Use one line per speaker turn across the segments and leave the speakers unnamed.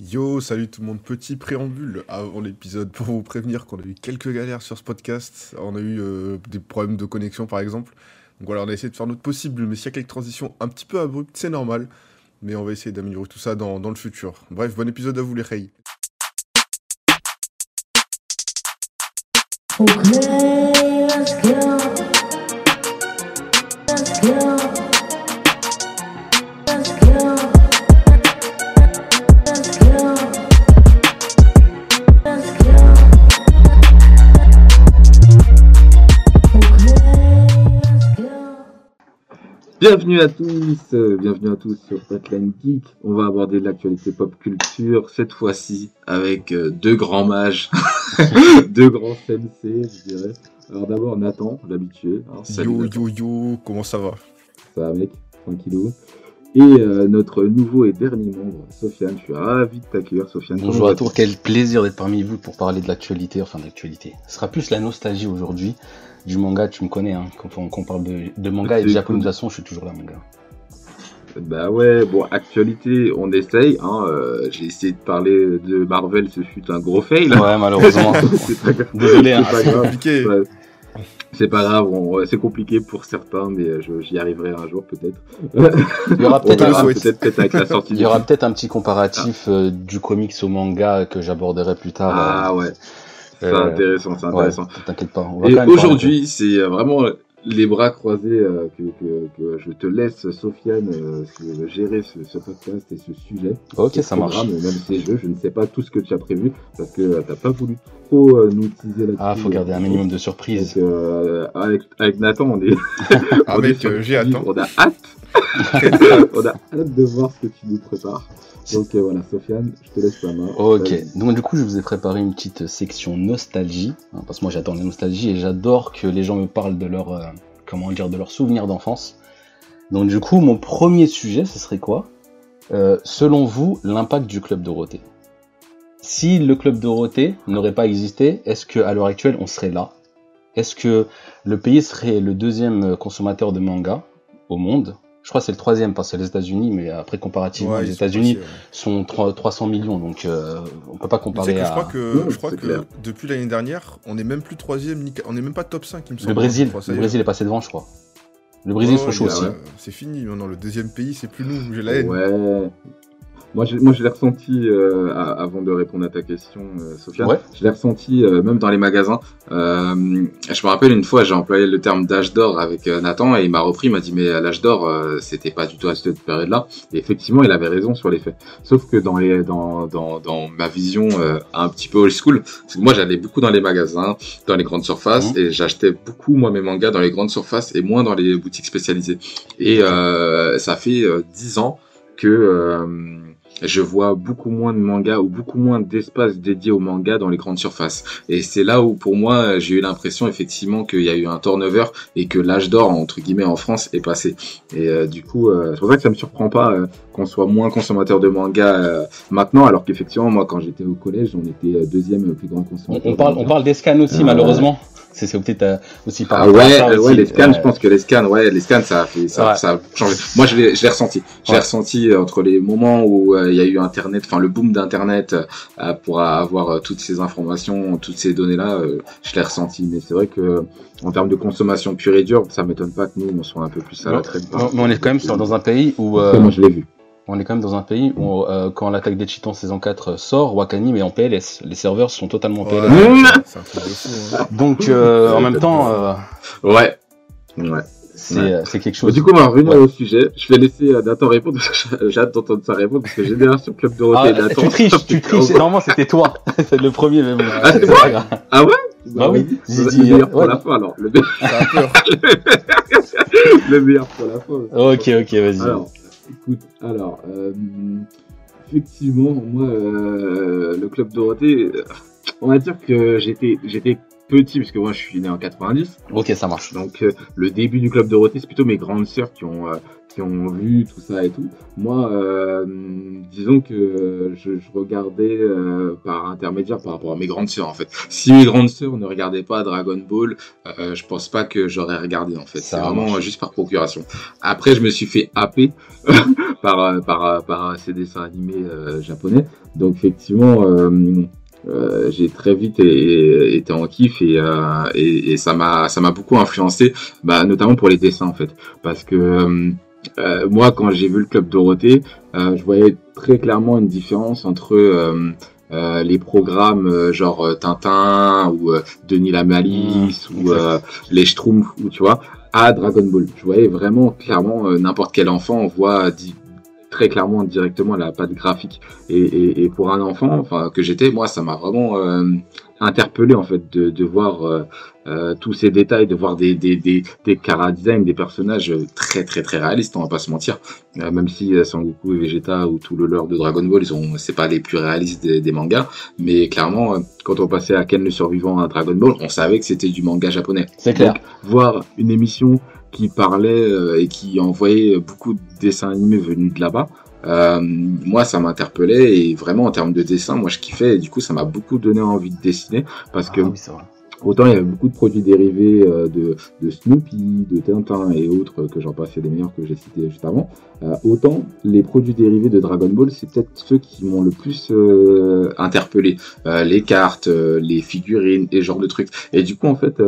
Yo, salut tout le monde. Petit préambule avant l'épisode pour vous prévenir qu'on a eu quelques galères sur ce podcast. On a eu euh, des problèmes de connexion par exemple. Donc voilà, on a essayé de faire notre possible, mais s'il y a quelques transitions un petit peu abruptes, c'est normal. Mais on va essayer d'améliorer tout ça dans, le futur. Bref, bon épisode à vous les
go.
Bienvenue à tous, euh, bienvenue à tous sur Fatline Geek. On va aborder l'actualité pop culture, cette fois-ci avec euh, deux grands mages, deux grands sensei, je dirais. Alors d'abord Nathan, l'habitué.
Yo, yo, yo, comment ça va?
Ça va mec, tranquillou. Et euh, notre nouveau et dernier membre, Sofiane. Je suis ravi de t'accueillir, Sofiane.
Bonjour à tous, quel plaisir d'être parmi vous pour parler de l'actualité, enfin de l'actualité. Ce sera plus la nostalgie aujourd'hui du manga, tu me connais, hein, quand on, quand on parle de, de manga et de
C'est
japonisation, je suis toujours là, mon gars.
Bah ouais, bon, actualité, on essaye. Hein, euh, J'ai essayé de parler de Marvel, ce fut un gros fail.
Ouais, malheureusement.
C'est pas grave.
Désolé, hein.
C'est pas
C'est
grave.
compliqué.
Ouais. C'est pas grave, c'est compliqué pour certains, mais euh, j'y arriverai un jour peut-être.
Il y aura un, il y peut-être un petit comparatif euh, du comics au manga que j'aborderai plus tard.
Ah ouais, c'est
Euh,
intéressant, c'est
ouais,
intéressant.
t'inquiète pas. On va
Et aujourd'hui, c'est euh, vraiment les bras croisés euh, que, que, que je te laisse, Sofiane, euh, gérer ce, ce podcast et ce sujet.
Ok,
ce
ça marche.
Même ces jeux, je ne sais pas tout ce que tu as prévu parce que euh, t'as pas voulu trop euh, nous teaser là-dessus.
Ah, faut garder un minimum de surprise.
Donc, euh, avec, avec Nathan, on est.
Ah
on est
mec, euh, j'ai hâte. hein.
On a hâte. on a hâte de voir ce que tu nous prépares. Donc euh, voilà, Sofiane, je te laisse la main.
Ok, donc du coup je vous ai préparé une petite section nostalgie, hein, parce que moi j'adore la nostalgie et j'adore que les gens me parlent de leur, euh, comment dire, de leurs souvenirs d'enfance. Donc du coup mon premier sujet ce serait quoi? Euh, Selon vous, l'impact du club Dorothée. Si le club Dorothée n'aurait pas existé, est-ce que à l'heure actuelle on serait là? Est-ce que le pays serait le deuxième consommateur de manga au monde? Je crois que c'est le troisième parce que c'est les États-Unis, mais après comparativement
Ouais,
les
sont
États-Unis
passés, ouais.
sont 3 300 millions, donc euh, on peut pas comparer
que je
à
crois que, je crois depuis l'année dernière, on est même plus troisième, ni... on est même pas top 5, il me semble.
le Brésil. Le
est.
Brésil est passé devant, je crois. Le Brésil sont
a-
aussi.
ouais.
C'est fini, non, non, le deuxième pays, c'est plus nous, j'ai la haine.
Ouais. Moi, je, moi, je l'ai ressenti euh, avant de répondre à ta question, euh, Sofiane.
Ouais.
Je l'ai ressenti euh, même dans les magasins. Euh, je me rappelle une fois, j'ai employé le terme d'âge d'or avec euh, Nathan et il m'a repris, il m'a dit mais euh, l'âge d'or, euh, c'était pas du tout à cette période-là. Et effectivement, il avait raison sur les faits. Sauf que dans les dans dans, dans ma vision euh, un petit peu old school, parce que moi j'allais beaucoup dans les magasins, dans les grandes surfaces
Mhm.
et j'achetais beaucoup moi mes mangas dans les grandes surfaces et moins dans les boutiques spécialisées. Et euh, ça fait dix ans que euh, je vois beaucoup moins de mangas ou beaucoup moins d'espace dédié aux mangas dans les grandes surfaces. Et c'est là où, pour moi, j'ai eu l'impression effectivement qu'il y a eu un turnover et que l'âge d'or, entre guillemets, en France est passé. Et euh, du coup, euh, c'est pour ça que ça me surprend pas euh, qu'on soit moins consommateur de mangas euh, maintenant, alors qu'effectivement, moi, quand j'étais au collège, on était euh, deuxième plus grand
On,
consommateur.
on parle, on parle des scans aussi,
Euh,
malheureusement. C'est c'est peut-être aussi par
Ah ouais,
ça aussi.
ouais, les scans, je pense que les scans, ouais, les scans, ça a fait, ça,
Ouais.
ça a changé. Moi, je l'ai, ressenti. Je l'ai
Ouais.
ressenti entre les moments où euh, il y a eu Internet, enfin le boom d'Internet euh, pour avoir euh, toutes ces informations, toutes ces données-là, euh, je l'ai ressenti. Mais c'est vrai que en termes de consommation pure et dure, ça m'étonne pas que nous on soit un peu plus à la traîne.
Mais on est quand même sur- dans un pays où euh,
Moi, je l'ai vu.
on est quand même dans un pays où euh, quand l'attaque des Titans saison 4 sort, Wakanim est en PLS. Les serveurs sont totalement en PLS.
Mmh.
c'est un truc de fou. hein.
Donc euh, en même temps, euh,
Ouais. Ouais.
C'est
Ouais.
euh, c'est quelque
Bon,
chose.
du coup, on va revenir
Ouais.
au sujet. Je vais laisser euh, Nathan répondre parce que j'ai hâte d'entendre sa réponse parce que Génération Club Dorothée
Ah,
et Nathan.
tu triches, tu triches. Normalement c'était toi, c'est le premier mais bon.
Ah, c'est moi. Ah ouais?
Bah oui, j'ai
Le
dit,
meilleur pour
ouais.
la fin alors. Le meilleur. Le meilleur pour la fin.
Ok, ok, vas-y.
Alors, écoute, alors, euh, effectivement, moi, euh, le club Dorothée, euh, on va dire que j'étais, j'étais petit, parce que moi je suis né en 90.
Ok, ça marche.
Donc euh, le début du club Dorothée, c'est plutôt mes grandes sœurs qui ont euh, qui ont vu tout ça et tout. Moi, euh, disons que je, je regardais euh, par intermédiaire par rapport à mes grandes sœurs en fait. Si mes grandes sœurs ne regardaient pas Dragon Ball, euh, je pense pas que j'aurais regardé en fait. C'est vraiment
marche.
euh, juste par procuration. Après, je me suis fait happer par par euh, par ces dessins animés euh, japonais. Donc effectivement. Euh, j'ai très vite été en kiff et, euh, et, et ça m'a ça m'a beaucoup influencé bah, notamment pour les dessins en fait. Parce que euh, moi quand j'ai vu le club Dorothée je voyais très clairement une différence entre euh, les programmes euh, genre euh, Tintin ou Denis la Malice
Mmh,
ou les Schtroumpfs ou tu vois à Dragon Ball. Je voyais vraiment clairement n'importe quel enfant voit très clairement directement la patte graphique. Et, et, et pour un enfant enfin que j'étais moi ça m'a vraiment euh, interpellé en fait de, de voir euh, euh, tous ces détails de voir des des des, des cara design des personnages très très très réalistes on va pas se mentir. Même si Sangoku et Vegeta ou tout le lore de Dragon Ball ils ont c'est pas les plus réalistes des, des mangas. Mais clairement quand on passait à Ken le survivant à Dragon Ball on savait que c'était du manga japonais.
C'est clair.
donc, voir une émission qui parlait euh, et qui envoyait beaucoup de dessins animés venus de là-bas, euh, moi ça m'interpellait et vraiment en termes de dessin, moi je kiffais et du coup ça m'a beaucoup donné envie de dessiner parce que
Ah oui, vrai.
autant il y avait beaucoup de produits dérivés euh, de, de Snoopy, de Tintin et autres que j'en passais des meilleurs que j'ai cités juste avant, euh, autant les produits dérivés de Dragon Ball c'est peut-être ceux qui m'ont le plus euh, interpellé, les cartes, les figurines et genre de trucs. Et du coup en fait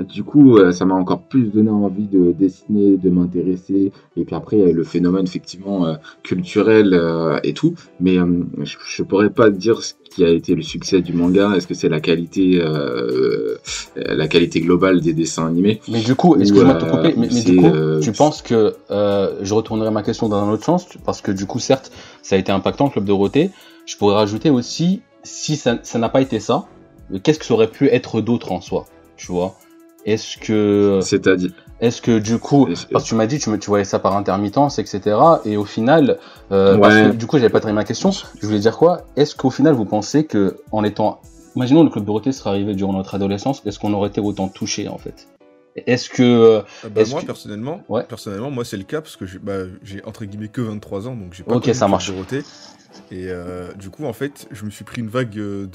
du coup, euh, ça m'a encore plus donné envie de dessiner, de m'intéresser. Et puis après, il y a eu le phénomène effectivement euh, culturel euh, et tout. Mais je, je pourrais pas dire ce qui a été le succès du manga. Est-ce que c'est la qualité, euh, la qualité globale des dessins animés?
Mais du coup, excuse-moi de te couper, mais, du coup,
euh,
tu penses que euh, je retournerai ma question dans un autre sens, parce que du coup, certes, ça a été impactant le club Dorothée. Je pourrais rajouter aussi, si ça n'a pas été ça, qu'est-ce que ça aurait pu être d'autre en soi, tu vois? Est-ce que,
C'est-à-dire,
est-ce que du coup, parce que tu m'as dit, tu, me- tu voyais ça par intermittence, etc. Et au final, euh,
Ouais.
parce que, du coup, j'avais pas terminé ma question. Je voulais dire quoi? Est-ce qu'au final, vous pensez que, en étant, imaginons le club Dorothée serait arrivé durant notre adolescence, est-ce qu'on aurait été autant touché en fait? Est-ce que euh,
Ah bah, moi,
que-
personnellement,
Ouais.
personnellement, moi, c'est le cas parce que j'ai bah, entre guillemets que 23 ans, donc j'ai pas
Ok,
connu
ça
le
marche.
Club Dorothée. Et euh, du coup, en fait, je me suis pris une vague de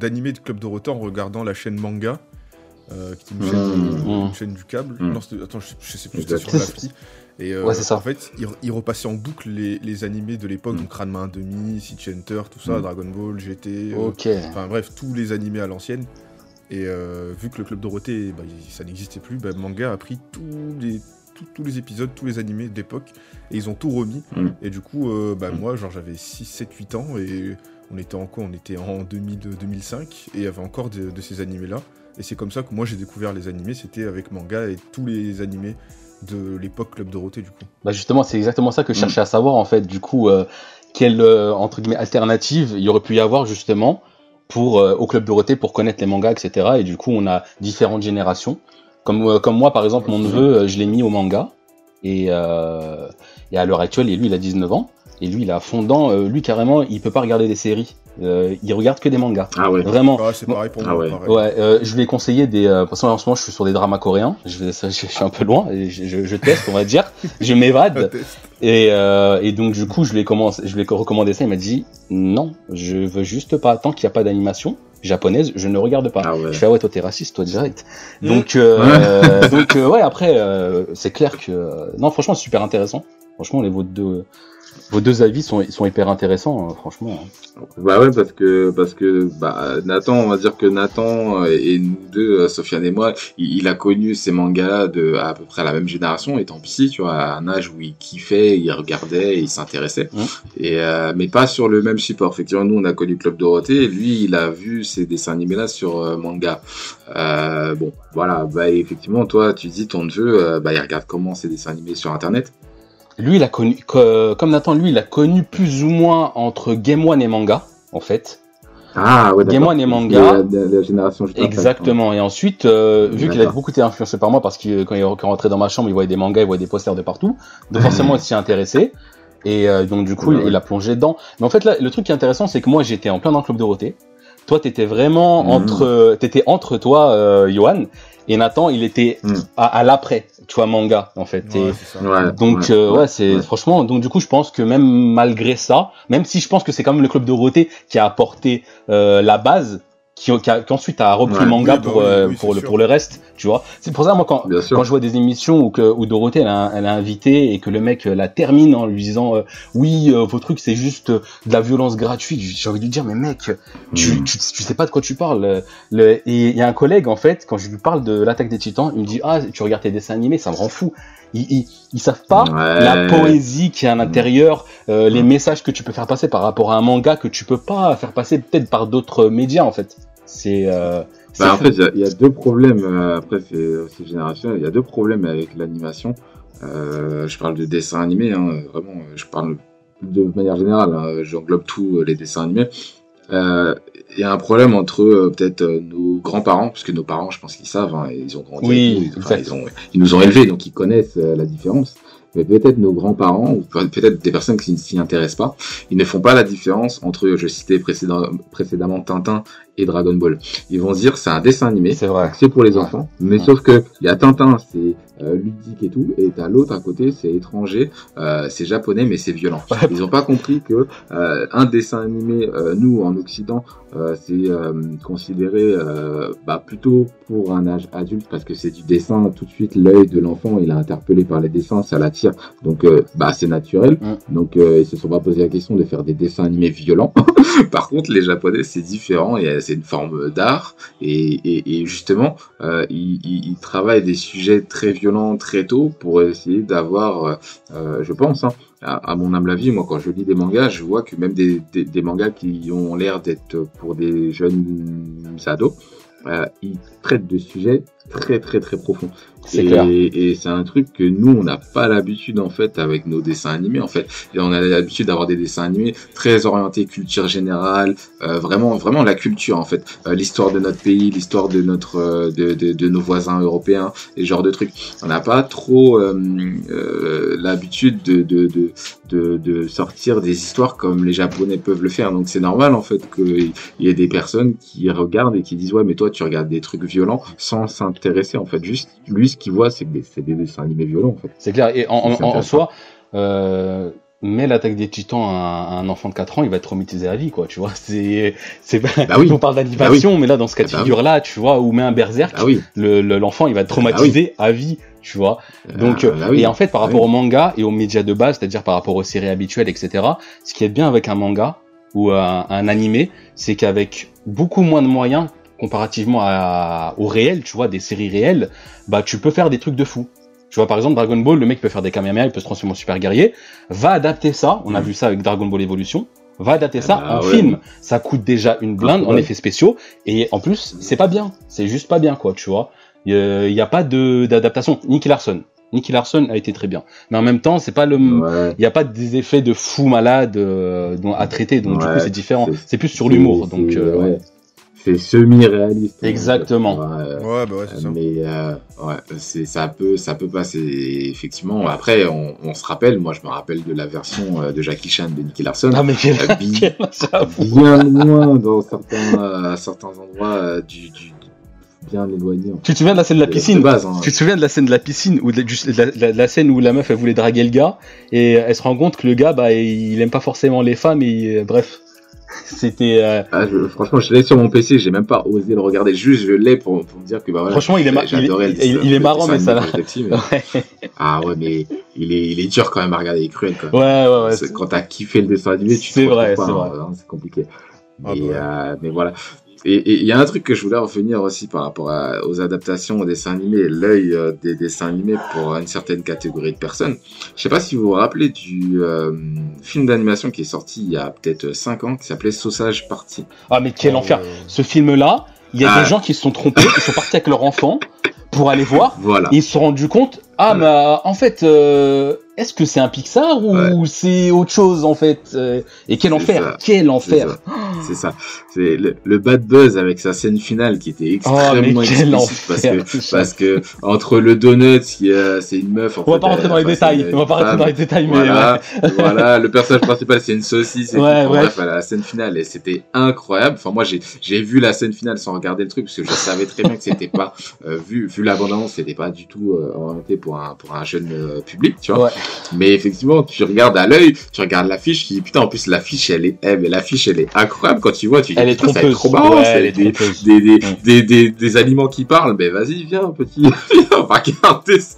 d'animés de Club Dorothée en regardant la chaîne Manga, euh, qui est une, chaîne,
Mmh.
euh,
Mmh.
une chaîne du câble.
Mmh.
Non, c'était- attends, je, je sais plus, c'était sur Bafti. Et euh,
Ouais, c'est ça.
en fait, il, il repassait en boucle les, les animés de l'époque,
Mmh.
donc Ranma 1,5, City Hunter, tout ça,
Mmh.
Dragon Ball, GT. euh,
Ok.
Enfin bref, tous les animés à l'ancienne. Et euh, vu que le Club Dorothée, bah, il- ça n'existait plus, bah, Manga a pris tous les, tous, tous les épisodes, tous les animés de l'époque, et ils ont tout remis. Et du coup, euh, bah, moi, genre j'avais 6, 7, 8 ans, et on était en quoi On était en 2000, 2005, et il y avait encore de, de ces animés-là. Et c'est comme ça que moi j'ai découvert les animés, c'était avec Manga et tous les animés de l'époque Club Dorothée, du coup.
Bah justement, c'est exactement ça que je
Mm.
cherchais à savoir en fait. Du coup, euh, quelle euh, entre guillemets alternative il y aurait pu y avoir justement pour euh, au club Dorothée pour connaître les mangas, etc. Et du coup, on a différentes générations. Comme euh, comme moi, par exemple, mon neveu, je l'ai mis au manga et euh, et à l'heure actuelle, et lui, il a 19 ans et lui, il a fondant. euh, lui, carrément, il peut pas regarder des séries. Euh, il regarde que des mangas.
ah ouais.
Vraiment.
Ah, c'est pareil pour
Ah
moi.
ouais.
pareil.
Ouais, euh, je lui ai conseillé des. Euh, parce qu'en ce moment, je suis sur des dramas coréens. Je, vais, ça, je, je suis un peu loin. Et je, je, je teste, on va dire. Je m'évade. Et, euh, et donc, du coup, je lui ai, commencé, je lui ai recommandé ça. Il m'a dit non, je veux juste pas. Tant qu'il n'y a pas d'animation japonaise, je ne regarde pas.
Ah ouais.
Je fais ah ouais, toi t'es raciste, toi direct.
Mm.
Donc, euh, donc euh, ouais, après, euh, c'est clair que. non, franchement, c'est super intéressant. Franchement, les, vos, deux, vos deux avis sont, sont hyper intéressants, hein, franchement.
Bah ouais, parce que parce que bah Nathan, on va dire que Nathan et nous deux, euh, Sofiane et moi, il, il a connu ces mangas de à peu près à la même génération, étant psy, tu vois, à un âge où il kiffait, il regardait, il s'intéressait, et euh, mais pas sur le même support. Effectivement, nous on a connu Club Dorothée, et lui il a vu ces dessins animés là sur euh, manga. Euh, bon, voilà, bah effectivement, toi tu dis ton neveu, bah il regarde comment ces dessins animés sur internet?
Lui, il a connu, que- comme Nathan, lui, il a connu plus ou moins entre Game One et manga, en fait.
Ah ouais,
Game. One et manga.
La, la- la génération.
Exactement. Et ensuite, euh, vu qu'il a beaucoup été influencé par moi, parce que euh, quand il est rentré dans ma chambre, il voyait des mangas, il voyait des posters de partout. Donc forcément, il s'y intéressé. Et euh, donc du coup,
Ouais,
il, il a plongé dedans. Mais en fait, là, le truc qui est intéressant, c'est que moi, j'étais en plein dans le club Dorothée. Toi, t'étais vraiment
Mhm.
entre, t'étais entre toi, euh, Johan, et Nathan, il était
Mhm.
à, à l'après, tu vois, manga, en fait. Et-
Ouais, c'est ça.
Ouais,
donc
ouais,
euh, ouais, c'est
ouais.
franchement donc du coup je pense que même malgré ça, même si je pense que c'est quand même le club Dorothée qui a apporté euh, la base qui, qui, a- qui ensuite a repris
Ouais.
le manga
Oui, bah
pour
oui,
euh,
oui,
pour le
sûr.
pour le reste, tu vois. C'est pour ça moi quand
Bien sûr.
quand je vois des émissions où, que, où Dorothée elle a, elle a invité et que le mec euh, la termine en lui disant euh, oui euh, vos trucs c'est juste euh, de la violence gratuite j'ai envie de lui dire mais mec tu,
Mhm.
tu, tu sais pas de quoi tu parles euh, le, et il y a un collègue en fait quand je lui parle de l'attaque des titans il me dit ah tu regardes tes dessins animés ça me rend fou ils, ils, ils savent pas
Ouais.
la poésie qui est à l'intérieur euh, les messages que tu peux faire passer par rapport à un manga que tu peux pas faire passer peut-être par d'autres médias en fait c'est euh,
Bah, en fait, il y a- il y, a deux problèmes. euh, après, c'est aussi générationnel. Il y a deux problèmes avec l'animation. Je parle de dessin animé, hein, vraiment. Je parle de manière générale. hein, J'englobe euh, les dessins animés. Euh, Il y a un problème entre euh, peut-être euh, nos grands-parents, parce que nos parents, je pense qu'ils savent. hein, ils ont grandi.
Oui,
ils, enfin,
exact.
ils ont, ils nous ont élevés, donc ils connaissent la différence. Mais peut-être nos grands-parents, ou peut- peut-être des personnes qui ne s'y intéressent pas, ils ne font pas la différence entre, je citais précédemment Tintin et Dragon Ball. Ils vont se dire c'est un dessin animé,
c'est vrai
c'est pour les
Ouais.
enfants, mais
Ouais.
sauf que il y a Tintin, c'est euh, ludique et tout, et t'as l'autre à côté, c'est étranger, euh, c'est japonais mais c'est violent.
Ouais.
Ils ont pas compris que euh, un dessin animé, nous en Occident, c'est considéré bah, plutôt pour un âge adulte parce que c'est du dessin. Tout de suite, l'œil de l'enfant, il est interpellé par les dessins, ça l'attire, donc bah c'est naturel. Donc ils se sont pas posé la question de faire des dessins animés violents. Par contre, les Japonais, c'est différent, et c'est une forme d'art, et, justement, euh, ils travaillent des sujets très violents très tôt pour essayer d'avoir, euh, euh, je pense, hein, à, à mon humble avis, moi quand je lis des mangas, je vois que même des, mangas qui ont l'air d'être pour des jeunes ados, ils traitent de sujets très très très profonds.
C'est clair
et c'est un truc que nous, on n'a pas l'habitude en fait avec nos dessins animés en fait. Et on a l'habitude d'avoir des dessins animés très orientés culture générale, euh, vraiment vraiment la culture en fait, Euh, l'histoire de notre pays, l'histoire de notre euh, de, de, de nos voisins européens, et ce genre de trucs. On n'a pas trop euh, euh, l'habitude de, de, de, de, de sortir des histoires comme les Japonais peuvent le faire. Donc c'est normal en fait qu'il y ait des personnes qui regardent et qui disent ouais mais toi tu regardes des trucs violents sans s'intéresser en fait. Juste lui ce qu'il voit c'est des, des dessins animés violents en fait.
C'est clair. Et en, soi, euh, mais l'attaque des titans à un, enfant de 4 ans, il va être traumatisé à vie, quoi. Tu vois, c'est, c'est,
Bah oui.
on parle d'animation, mais là, dans ce cas de
Ah bah
figure-là, tu vois, ou met un berserk,
Ah oui.
le, le- l'enfant, il va être traumatisé à vie, tu vois. Donc,
Ah,
euh,
bah oui.
et en fait, par rapport au manga et aux médias de base, c'est-à-dire par rapport aux séries habituelles, etc., ce qui est bien avec un manga ou un, un animé, c'est qu'avec beaucoup moins de moyens, comparativement à, au réel, tu vois, des séries réelles, bah, tu peux faire des trucs de fou. Tu vois, par exemple, Dragon Ball, le mec peut faire des Kamehameha, il peut se transformer en super guerrier. Va adapter ça, on a
Mm.
vu ça avec Dragon Ball Evolution. Va adapter ça
bah
en
ouais.
film. Ça coûte déjà une blinde en
ouais.
effets spéciaux. Et en plus, c'est pas bien. C'est juste pas bien, quoi, tu vois. Il n'y a pas de d'adaptation. Nicky Larson. Nicky Larson a été très bien. Mais en même temps, c'est pas le. Il
Ouais.
n'y a pas des effets de fou malade euh, à traiter, donc du coup c'est différent.
c'est-
plus sur l'humour, donc euh,
ouais. C'est semi-réaliste.
Exactement.
Ouais.
Ouais, bah ouais, c'est ça.
Mais euh, ouais, c'est ça peut ça peut passer effectivement. Après, on, on se rappelle, moi je me rappelle de la version euh, de Jackie Chan de Nicky Larson.
Ah mais quel...
Euh, bi-
quel- j'avoue.
bien loin dans certains euh, à certains endroits euh, du, du bien éloigné.
Tu te souviens de la scène de la piscine
de base, hein.
Tu te souviens de la scène de la piscine ou de, la, de la- de la scène où la meuf elle voulait draguer le gars et elle se rend compte que le gars bah il aime pas forcément les femmes et euh, bref c'était euh,
Ah, je- franchement, je l'ai sur mon PC, j'ai même pas osé le regarder. Juste, je l'ai pour, pour me dire que bah voilà.
franchement il est, mar- il,
le
il- est marrant mais ça
quand petit, mais- Ah ouais, mais il est, il est dur quand même à regarder, il est cruel quoi.
ouais ouais ouais
C'est- quand t'as kiffé le dessin animé, tu
C'est vrai, c'est vrai.
hein, c'est compliqué.
Ah
Mais,
bah ouais.
euh, mais voilà. Et et il y a un truc que je voulais revenir aussi par rapport à- aux adaptations aux dessins animés l'œil euh, des dessins animés pour une certaine catégorie de personnes. Je sais pas si vous vous rappelez du euh, film d'animation qui est sorti il y a peut-être 5 ans qui s'appelait Sausage Party.
ah mais quel
Euh,
enfer ce film là il y a
Ah.
des gens qui se sont trompés ils sont partis avec leur enfant pour aller voir
Voilà.
et ils se sont rendus compte ah bah en fait euh, est-ce que c'est un Pixar ou c'est autre chose en fait Euh, Et quel enfer,
ça.
quel enfer.
C'est ça. C'est le, le bad buzz avec sa scène finale qui était
Oh
extrêmement
quel
explicite parce que parce que entre le donut, c'est une meuf. En
On va pas rentrer dans les détails, on va pas rentrer dans les détails, mais
Voilà, voilà, le personnage principal c'est une saucisse et
Ouais,
tout. Enfin,
ouais.
bref, la scène finale c'était incroyable. Enfin moi j'ai j'ai vu la scène finale sans regarder le truc parce que je savais très bien que c'était pas euh, vu vu l'abondance c'était pas du tout euh, orienté pour un pour un jeune euh, public, tu vois.
Ouais.
Mais effectivement, tu regardes à l'œil, tu regardes l'affiche, tu dis putain en plus l'affiche elle est eh, mais l'affiche elle est incroyable quand tu vois, tu dis
Elle est
putain, ça trop marrant,
Ouais,
des, des, des,
Mm.
des, des, des aliments qui parlent, ben vas-y, viens, petit, viens, on va regarder ça.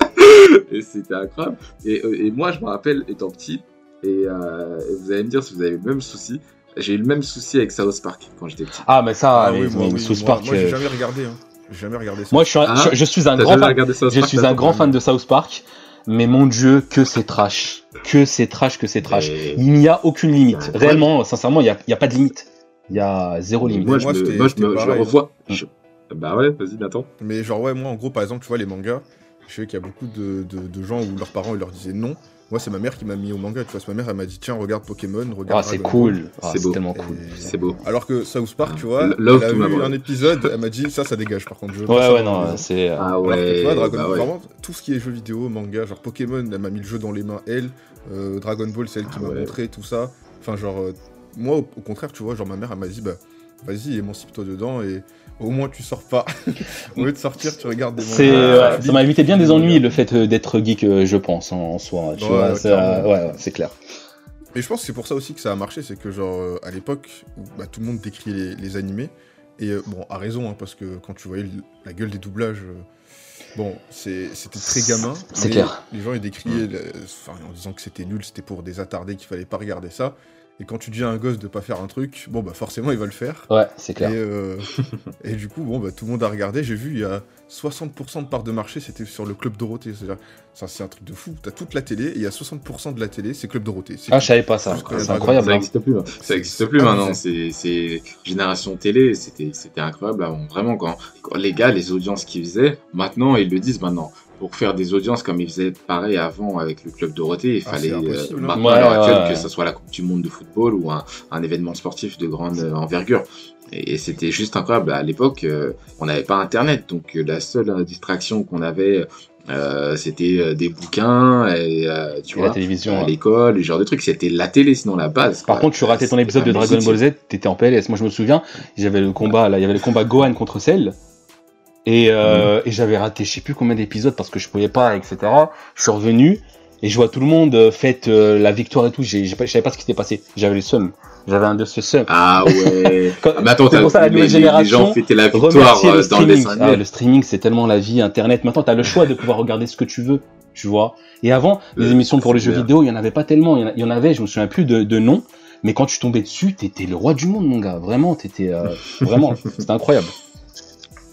Et c'était incroyable. Et, euh, et moi, je me rappelle, étant petit, et, euh, et vous allez me dire si vous avez le même souci, j'ai eu le même souci avec South Park quand j'étais petit.
Ah mais ça,
Ah
mais,
oui, moi,
mais
oui,
South
moi-
Park.
Moi, j'ai
euh,
jamais regardé. Hein. J'ai jamais regardé ça.
Moi, je suis un,
Ah,
je, je suis un grand fan. Je suis un grand fan de South Park, mais mon dieu, que c'est trash, que c'est trash, que c'est trash.
Et-
Il n'y a aucune limite.
Ouais.
Réellement, sincèrement, il n'y a, il y a pas de limite. Il y a zéro limite.
Moi, je
moi,
me,
c'était-
moi, je me, revois. je- Bah ouais, vas-y, Nathan.
Mais genre, ouais, moi, en gros, par exemple, tu vois, les mangas, je sais qu'il y a beaucoup de, de, de gens où leurs parents ils leur disaient non. Moi, c'est ma mère qui m'a mis au manga. Tu vois, c'est ma mère, elle m'a dit tiens, regarde Pokémon, regarde.
Ah, c'est cool. Ah,
C'est
tellement
Et-
cool.
C'est beau.
Alors que South Park, tu vois,
L- Love
elle a vu un épisode, elle m'a dit ça, ça dégage. Par contre, je veux
Ouais,
ça
ouais, non, c'est. euh,
Ah
Alors que,
ouais,
tu vois, Dragon
bah
Ball,
ouais.
vraiment, tout ce qui est jeux vidéo, manga, genre Pokémon, elle m'a mis le jeu dans les mains, elle. Euh, Dragon Ball, c'est elle qui
Ah
m'a
ouais.
montré tout ça. Enfin, genre, euh, moi, au, au contraire, tu vois, genre, ma mère, elle m'a dit, bah, vas-y, émancipe-toi dedans et au moins tu sors pas. au lieu de sortir, tu regardes des
C'est, ouais, ça m'a évité bien des ennuis le fait euh, d'être geek, euh, je pense, en, en soi. Tu
Ouais,
vois, c'est,
clairement.
ouais, ouais, c'est clair.
Et je pense que c'est pour ça aussi que ça a marché, c'est que genre euh, à l'époque bah, tout le monde décrit les, les animés, et bon, à raison, hein, parce que quand tu voyais la gueule des doublages, bon, c'était très gamin.
C'est
mais
clair.
Les gens ils décriaient, le- enfin, en disant que c'était nul, c'était pour des attardés, qu'il fallait pas regarder ça. Et quand tu dis à un gosse de pas faire un truc, bon bah forcément il va le faire.
Ouais, c'est
Et,
clair.
euh, et du coup, bon, bah, tout le monde a regardé. J'ai vu, il y a 60% de part de marché, c'était sur le Club Dorothée. C'est-à-dire, ça, c'est un truc de fou. T'as toute la télé, et il y a 60% de la télé, c'est Club Dorothée. C'est
Ah, je savais pas ça. C'est incroyable.
Ça
hein.
n'existe plus. Ça
C'est-
n'existe plus maintenant.
abusé.
C'est génération télé. C'était c'était incroyable. avant. Vraiment quand, quand les gars, les audiences qu'ils faisaient, maintenant ils le disent maintenant. Pour faire des audiences comme ils faisaient pareil avant avec le club Dorothée, il
Ah,
fallait euh,
hein.
maintenant
Ouais,
à l'heure
ouais,
actuelle
ouais.
que ce soit la Coupe du Monde de football ou un, un événement sportif de grande euh, envergure. Et, et c'était juste incroyable. À l'époque, euh, on n'avait pas Internet, donc euh, la seule euh, distraction qu'on avait, euh, c'était euh, des bouquins et euh, tu
Et la
vois
télévision.
à
ouais.
l'école, ce genre de trucs. C'était la télé, sinon la base.
Par
quoi.
contre, tu ratais ton épisode de Dragon. Ball Z, t'étais en PLS. Moi, je me souviens, j'avais le combat, là, il y avait le combat Gohan contre Cell. Et, euh, et j'avais raté je sais plus combien d'épisodes parce que je pouvais pas, etc. Je suis revenu et je vois tout le monde euh, fête euh, la victoire et tout. J'ai, je savais pas ce qui s'était passé. J'avais le seum. J'avais un de ce seum.
Ah ouais.
Quand-
Ah, mais attends,
c'est
t'as
pour ça la
les-
nouvelle
les- Les
génération.
gens fêtaient la victoire
Remercier
euh,
le
dans le
streaming.
dessin
Ah, le streaming, c'est tellement la vie, Internet. Maintenant, t'as le choix de pouvoir regarder ce que tu veux, tu vois. Et avant, les émissions pour les jeux vidéo, il y en avait pas tellement. Il y en a- il y en avait, je me souviens plus de, de noms. Mais quand tu tombais dessus, t'étais le roi du monde, mon gars. Vraiment, t'étais euh, vraiment, c'était incroyable.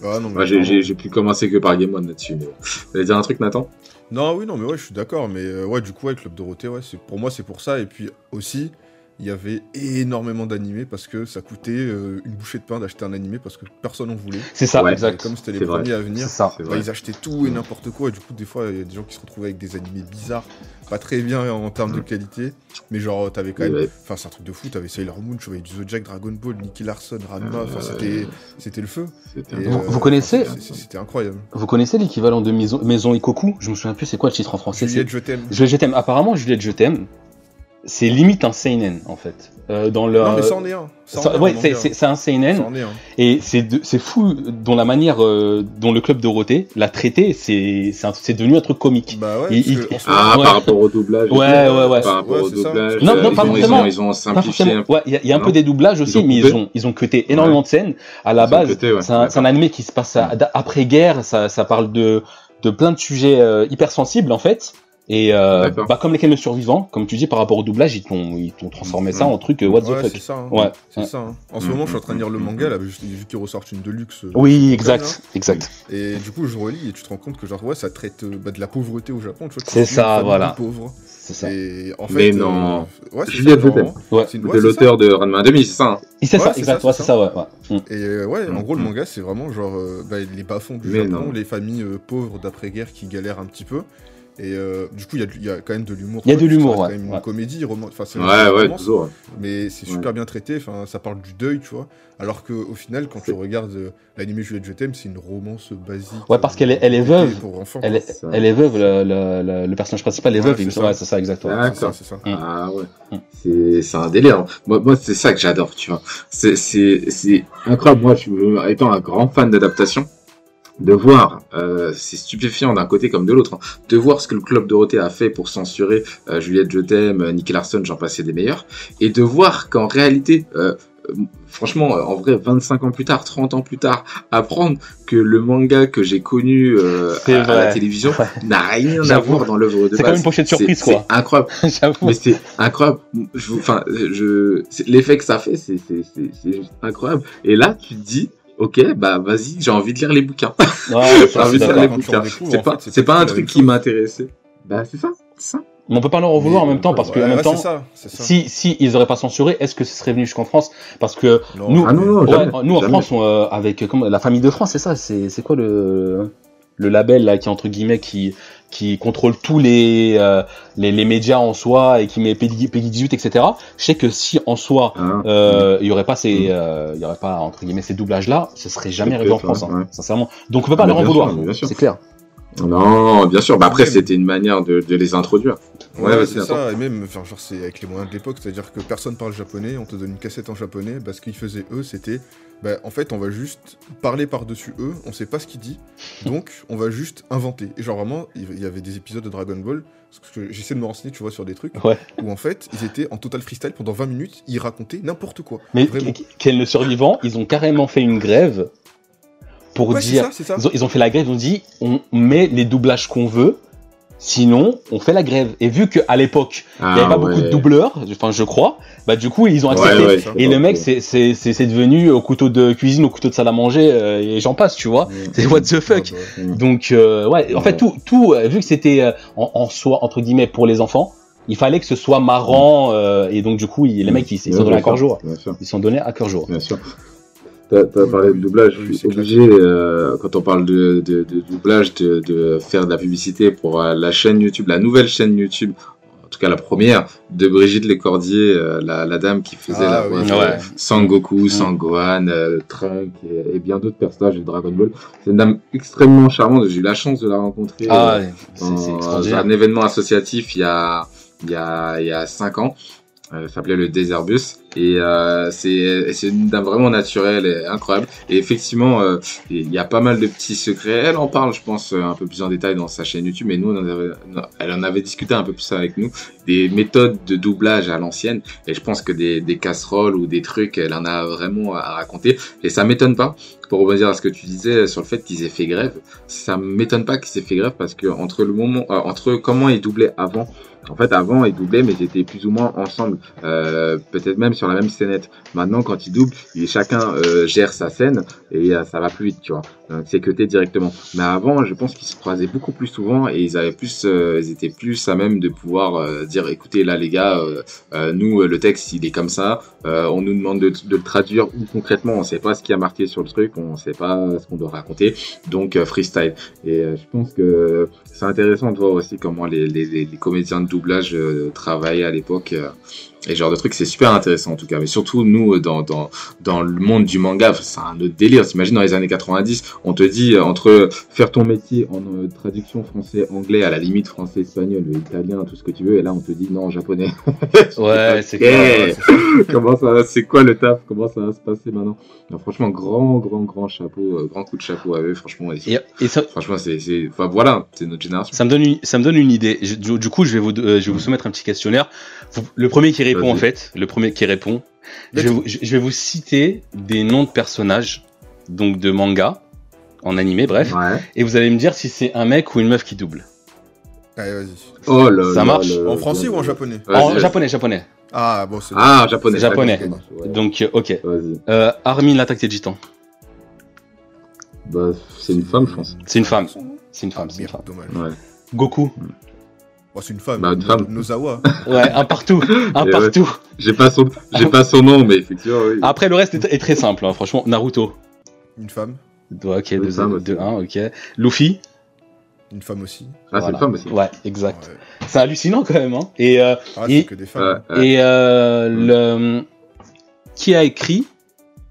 Ah, non, mais
Moi, j'ai- pu commencer que par Game One là-dessus. mais allez dire un truc, Nathan?
Non, oui, non, mais ouais, je suis d'accord. Mais euh, ouais, du coup, avec Club Dorothée, ouais, c'est pour moi, c'est pour ça. Et puis aussi, il y avait énormément d'animés parce que ça coûtait euh, une bouchée de pain d'acheter un animé parce que personne en voulait.
C'est ça,
Ouais.
Et
exact.
comme c'était les
vrai.
premiers à venir,
ça.
Bah, ils achetaient tout et n'importe quoi. Et du coup, des fois, il y a des gens qui se retrouvaient avec des animés bizarres, pas très bien en termes de qualité. Mais genre, t'avais quand même.
Ouais.
Enfin, c'est un truc de fou. T'avais Sailor Moon, Chevalier du Zodiac, Dragon Ball, Nicky Larson, Ranma. Enfin,
Euh,
c'était c'était le feu. Et,
Vous-
euh,
vous connaissez
C'était incroyable.
Vous connaissez l'équivalent de Maison, Maison Ikoku? Je me souviens plus c'est quoi le titre en français?
Juliette,
c'est-
je t'aime.
Je, je t'aime. Apparemment, Juliette, je t'aime. C'est limite un seinen en fait. Euh, dans le.
Non, mais ça en est un. Ça un,
ouais, c'est-
gars.
c'est c'est un seinen.
Un.
Et c'est de- c'est fou dont la manière euh, dont le club Dorothée l'a traité, c'est c'est un- c'est devenu un truc comique.
Bah ouais,
Il-
que
il-
Ah,
Ouais.
par rapport au doublage. et
Ouais, ouais, ouais.
Par rapport
Ouais,
au doublage.
Non,
euh,
non,
ils
pas
ont- ils ont- Ils ont
Pas
simplifié.
forcément. Ouais, il y a, il y a un peu des doublages aussi, mais ils ont ils ont cuté énormément de scènes. À la base, c'est un, c'est un animé qui se passe à- après guerre. Ça ça parle de de plein de sujets euh, hyper sensibles en fait. Et euh, bah, comme lesquels le survivant, comme tu dis par rapport au doublage, ils t'ont ils t'ont transformé ça en truc euh, what the
Ouais,
fuck.
c'est ça. hein.
Ouais.
C'est
Ouais.
ça. hein. En ce moment, je suis en train de lire le
mm,
manga, là, j'ai vu qu'ils ressortent une deluxe. euh,
Oui,
là.
exact, exact.
Et du coup, je relis et tu te rends compte que, genre, ouais, ça traite euh, bah, de la pauvreté au Japon. tu vois,
C'est ça, voilà.
pauvre.
C'est ça.
Et en fait.
Mais
euh,
non.
Genre,
Ouais.
c'est ouais,
l'auteur de Ranma 1,5, c'est ça hein
c'est
Ouais,
ça, exact. ouais,
c'est
ça, ouais.
Et euh, ouais, en
Mm,
gros, le
mm.
manga, c'est vraiment genre euh, bah, les bas-fonds du Japon, les familles euh, pauvres d'après-guerre qui galèrent un petit peu. Et euh, du coup, il y, a y quand même de l'humour.
Il y a de l'humour,
c'est
ouais,
quand même une
ouais.
comédie, roman... enfin, c'est
Ouais, ouais,
romance,
toujours.
mais c'est super
Ouais.
bien traité. Enfin, ça parle du deuil, tu vois. Alors que au final, quand tu regardes euh, l'animé Juliette Je t'aime, c'est une romance basique.
Ouais, parce qu'elle est-
euh,
elle est veuve.
Pour enfants.
Elle est,
ça.
elle est veuve, le, le- le- le personnage principal est
Ouais,
veuve,
c'est ça.
semble. Ouais, c'est ça, exactement.
Ah,
C'est ça, c'est.
Mm.
Ah ouais,
Mm.
c'est c'est un délire. Moi, moi c'est ça que j'adore, tu vois. C'est c'est c'est incroyable. Moi, je étant un grand fan d'adaptation, de voir, euh, c'est stupéfiant d'un côté comme de l'autre, hein, de voir ce que le club Dorothée a fait pour censurer euh, Juliette Je t'aime, euh, Nicky Larson, j'en passais des meilleurs, et de voir qu'en réalité, euh, franchement, euh, en vrai, 25 ans plus tard, 30 ans plus tard, apprendre que le manga que j'ai connu euh, à, à la télévision
Ouais.
n'a rien à voir dans l'œuvre de base.
C'est quand même une pochette surprise, quoi.
C'est incroyable.
J'avoue.
Mais c'est incroyable. Je, vous- enfin, je, l'effet que ça fait, c'est juste incroyable. Et là, tu te dis, ok, bah vas-y, j'ai envie de lire les bouquins.
Ouais,
J'ai envie
c'est
de lire les bouquins. C'est pas,
fait,
c'est pas un truc qui m'intéressait. Bah c'est ça, c'est ça.
Mais on peut pas leur en vouloir en même temps, parce que en
Ouais,
même temps,
c'est ça, c'est ça.
si, si ils auraient pas censuré, est-ce que ce serait venu jusqu'en France? Parce que
Non,
nous-
Ah non, non,
Ouais,
jamais,
nous en. France, on, euh, avec euh, comment, la famille de France, c'est ça, c'est c'est quoi le le label là qui entre guillemets qui qui contrôle tous les, euh, les les médias en soi et qui met Peggy, Peggy 18 etc. Je sais que si en soi
Hein.
euh, il y aurait pas ces euh, il y aurait pas entre guillemets ces doublages là, ce serait jamais arrivé en France, hein,
ouais.
sincèrement. Donc on peut pas
Ah,
leur en
bien
vouloir, c'est clair.
Non, bien sûr. Bah après, c'était une manière de, de les introduire.
Ouais, c'est ça, et même, enfin, genre, c'est avec les moyens de l'époque, c'est-à-dire que personne parle japonais, on te donne une cassette en japonais, bah, ce qu'ils faisaient eux, c'était, bah, en fait, on va juste parler par-dessus eux, on sait pas ce qu'ils disent, donc on va juste inventer. Et genre, vraiment, il y avait des épisodes de Dragon Ball, parce que j'essaie de me renseigner, tu vois, sur des trucs,
Ouais.
où en fait, ils étaient en total freestyle pendant 20 minutes, ils racontaient n'importe quoi.
Mais quel le survivant, ils ont carrément fait une grève pour
Ouais,
dire
ça, c'est ça.
Ils ont, ils ont fait la grève, ils ont dit on met les doublages qu'on veut, sinon on fait la grève. Et vu qu'à l'époque, il n'y avait
Ah,
pas beaucoup de doubleurs, enfin je crois, bah du coup ils ont accepté.
ouais,
Et le mec, c'est- c'est c'est- c'est devenu au couteau de cuisine, au couteau de salle à manger, euh, et j'en passe, tu vois.
Mm.
C'est what the fuck.
Mm.
Donc euh, ouais, en fait tout, tout euh, vu que c'était euh, en, en soi entre guillemets pour les enfants, il fallait que ce soit marrant euh, et donc du coup ils- les mecs ils ils sont donnés à cœur jour. Ils sont donnés à cœur jour.
Bien sûr. T'as as
Oui,
parlé de doublage,
oui,
je suis obligé, euh, quand on parle de, de, de doublage, de, de faire de la publicité pour euh, la chaîne YouTube, la nouvelle chaîne YouTube, en tout cas la première, de Brigitte Lecordier, euh, la, la dame qui faisait
Ah,
la voix
oui,
de
ouais.
Sangoku,
Mm.
Sangohan, euh, Trunk et, et bien d'autres personnages de Dragon Ball. C'est une dame extrêmement charmante, j'ai eu la chance de la rencontrer
Ah,
euh,
ouais, c'est c'est
un événement associatif il y a il y a il y a cinq ans. Euh, s'appelait le Déserbus et euh, c'est c'est vraiment naturelle et incroyable. Et effectivement euh, il y a pas mal de petits secrets. Elle en parle je pense euh, un peu plus en détail dans sa chaîne YouTube. Mais nous on en avait, elle en avait discuté un peu plus avec nous. Des méthodes de doublage à l'ancienne. Et je pense que des, des casseroles ou des trucs elle en a vraiment à raconter. Et ça m'étonne pas. Pour rebondir à ce que tu disais sur le fait qu'ils aient fait grève ça m'étonne pas qu'ils aient fait grève parce que entre le moment euh, entre comment ils doublaient avant en fait, avant, ils doublaient, mais ils étaient plus ou moins ensemble, euh, peut-être même sur la même scénette. Maintenant, quand ils doublent, ils- chacun euh, gère sa scène et euh, ça va plus vite, tu vois. Donc, c'est cuté directement. Mais avant, je pense qu'ils se croisaient beaucoup plus souvent et ils avaient plus, euh, ils étaient plus à même de pouvoir euh, dire, écoutez, là, les gars, nous, le texte, il est comme ça. on nous demande de, de le traduire ou concrètement, on sait pas ce qui a marqué sur le truc, on sait pas ce qu'on doit raconter. Donc, freestyle. Et je pense que c'est intéressant de voir aussi comment les, les, les, les comédiens de doublage euh, travaillaient à l'époque. Et ce genre de trucs, c'est super intéressant en tout cas. Mais surtout, nous, euh, dans, dans, dans le monde du manga, c'est un autre délire. T'imagines, dans les années 90, on te dit, euh, entre faire ton métier en euh, traduction français-anglais, à la limite français-espagnol, italien, tout ce que tu veux, et là, on te dit non, japonais.
Ouais, c'est clair.
Comment ça, c'est quoi le taf? Comment ça va se passer maintenant? Non, Franchement, grand, grand, grand chapeau, euh, grand coup de chapeau à eux, franchement. et-
Et, et ça,
Franchement, c'est, c'est, enfin voilà, c'est notre génération.
ça me donne une, ça me donne une idée. Je- du, du coup, je vais vous, euh, je vais vous soumettre un petit questionnaire. Vous- le premier qui répond En fait, le premier qui répond, je vais, vous, je je vais vous citer des noms de personnages, donc de manga, en animé, bref,
Ouais.
et vous allez me dire si c'est un mec ou une meuf qui double.
Allez, vas-y.
Oh là
Ça
là
marche
là
En français ou en japonais
en japonais, japonais.
Ah, bon, c'est
Ah, japonais.
Japonais.
ouais.
Donc, euh, ok.
Vas-y.
Euh, Armin, l'attaque des titans.
Bah, c'est une femme, je pense.
C'est une femme.
nom
C'est une femme,
Ah,
c'est une femme.
dommage.
Ouais.
Goku.
Oh, c'est une femme.
Bah, une femme.
Nozawa.
Ouais, un partout. Un
Et
partout.
J'ai pas son, j'ai pas son nom, mais effectivement, oui.
Après, le reste est, est très simple, hein, franchement. Naruto.
Une femme.
Ouais, ok,
Une
2
femme aussi.
1, ok. Luffy.
Une femme aussi.
Ah, c'est
Voilà.
une femme aussi.
Ouais, exact.
Ouais.
C'est hallucinant quand même. Hein. Et, euh,
Ah,
Et-
c'est que des femmes.
Ouais, ouais.
et euh, le qui a écrit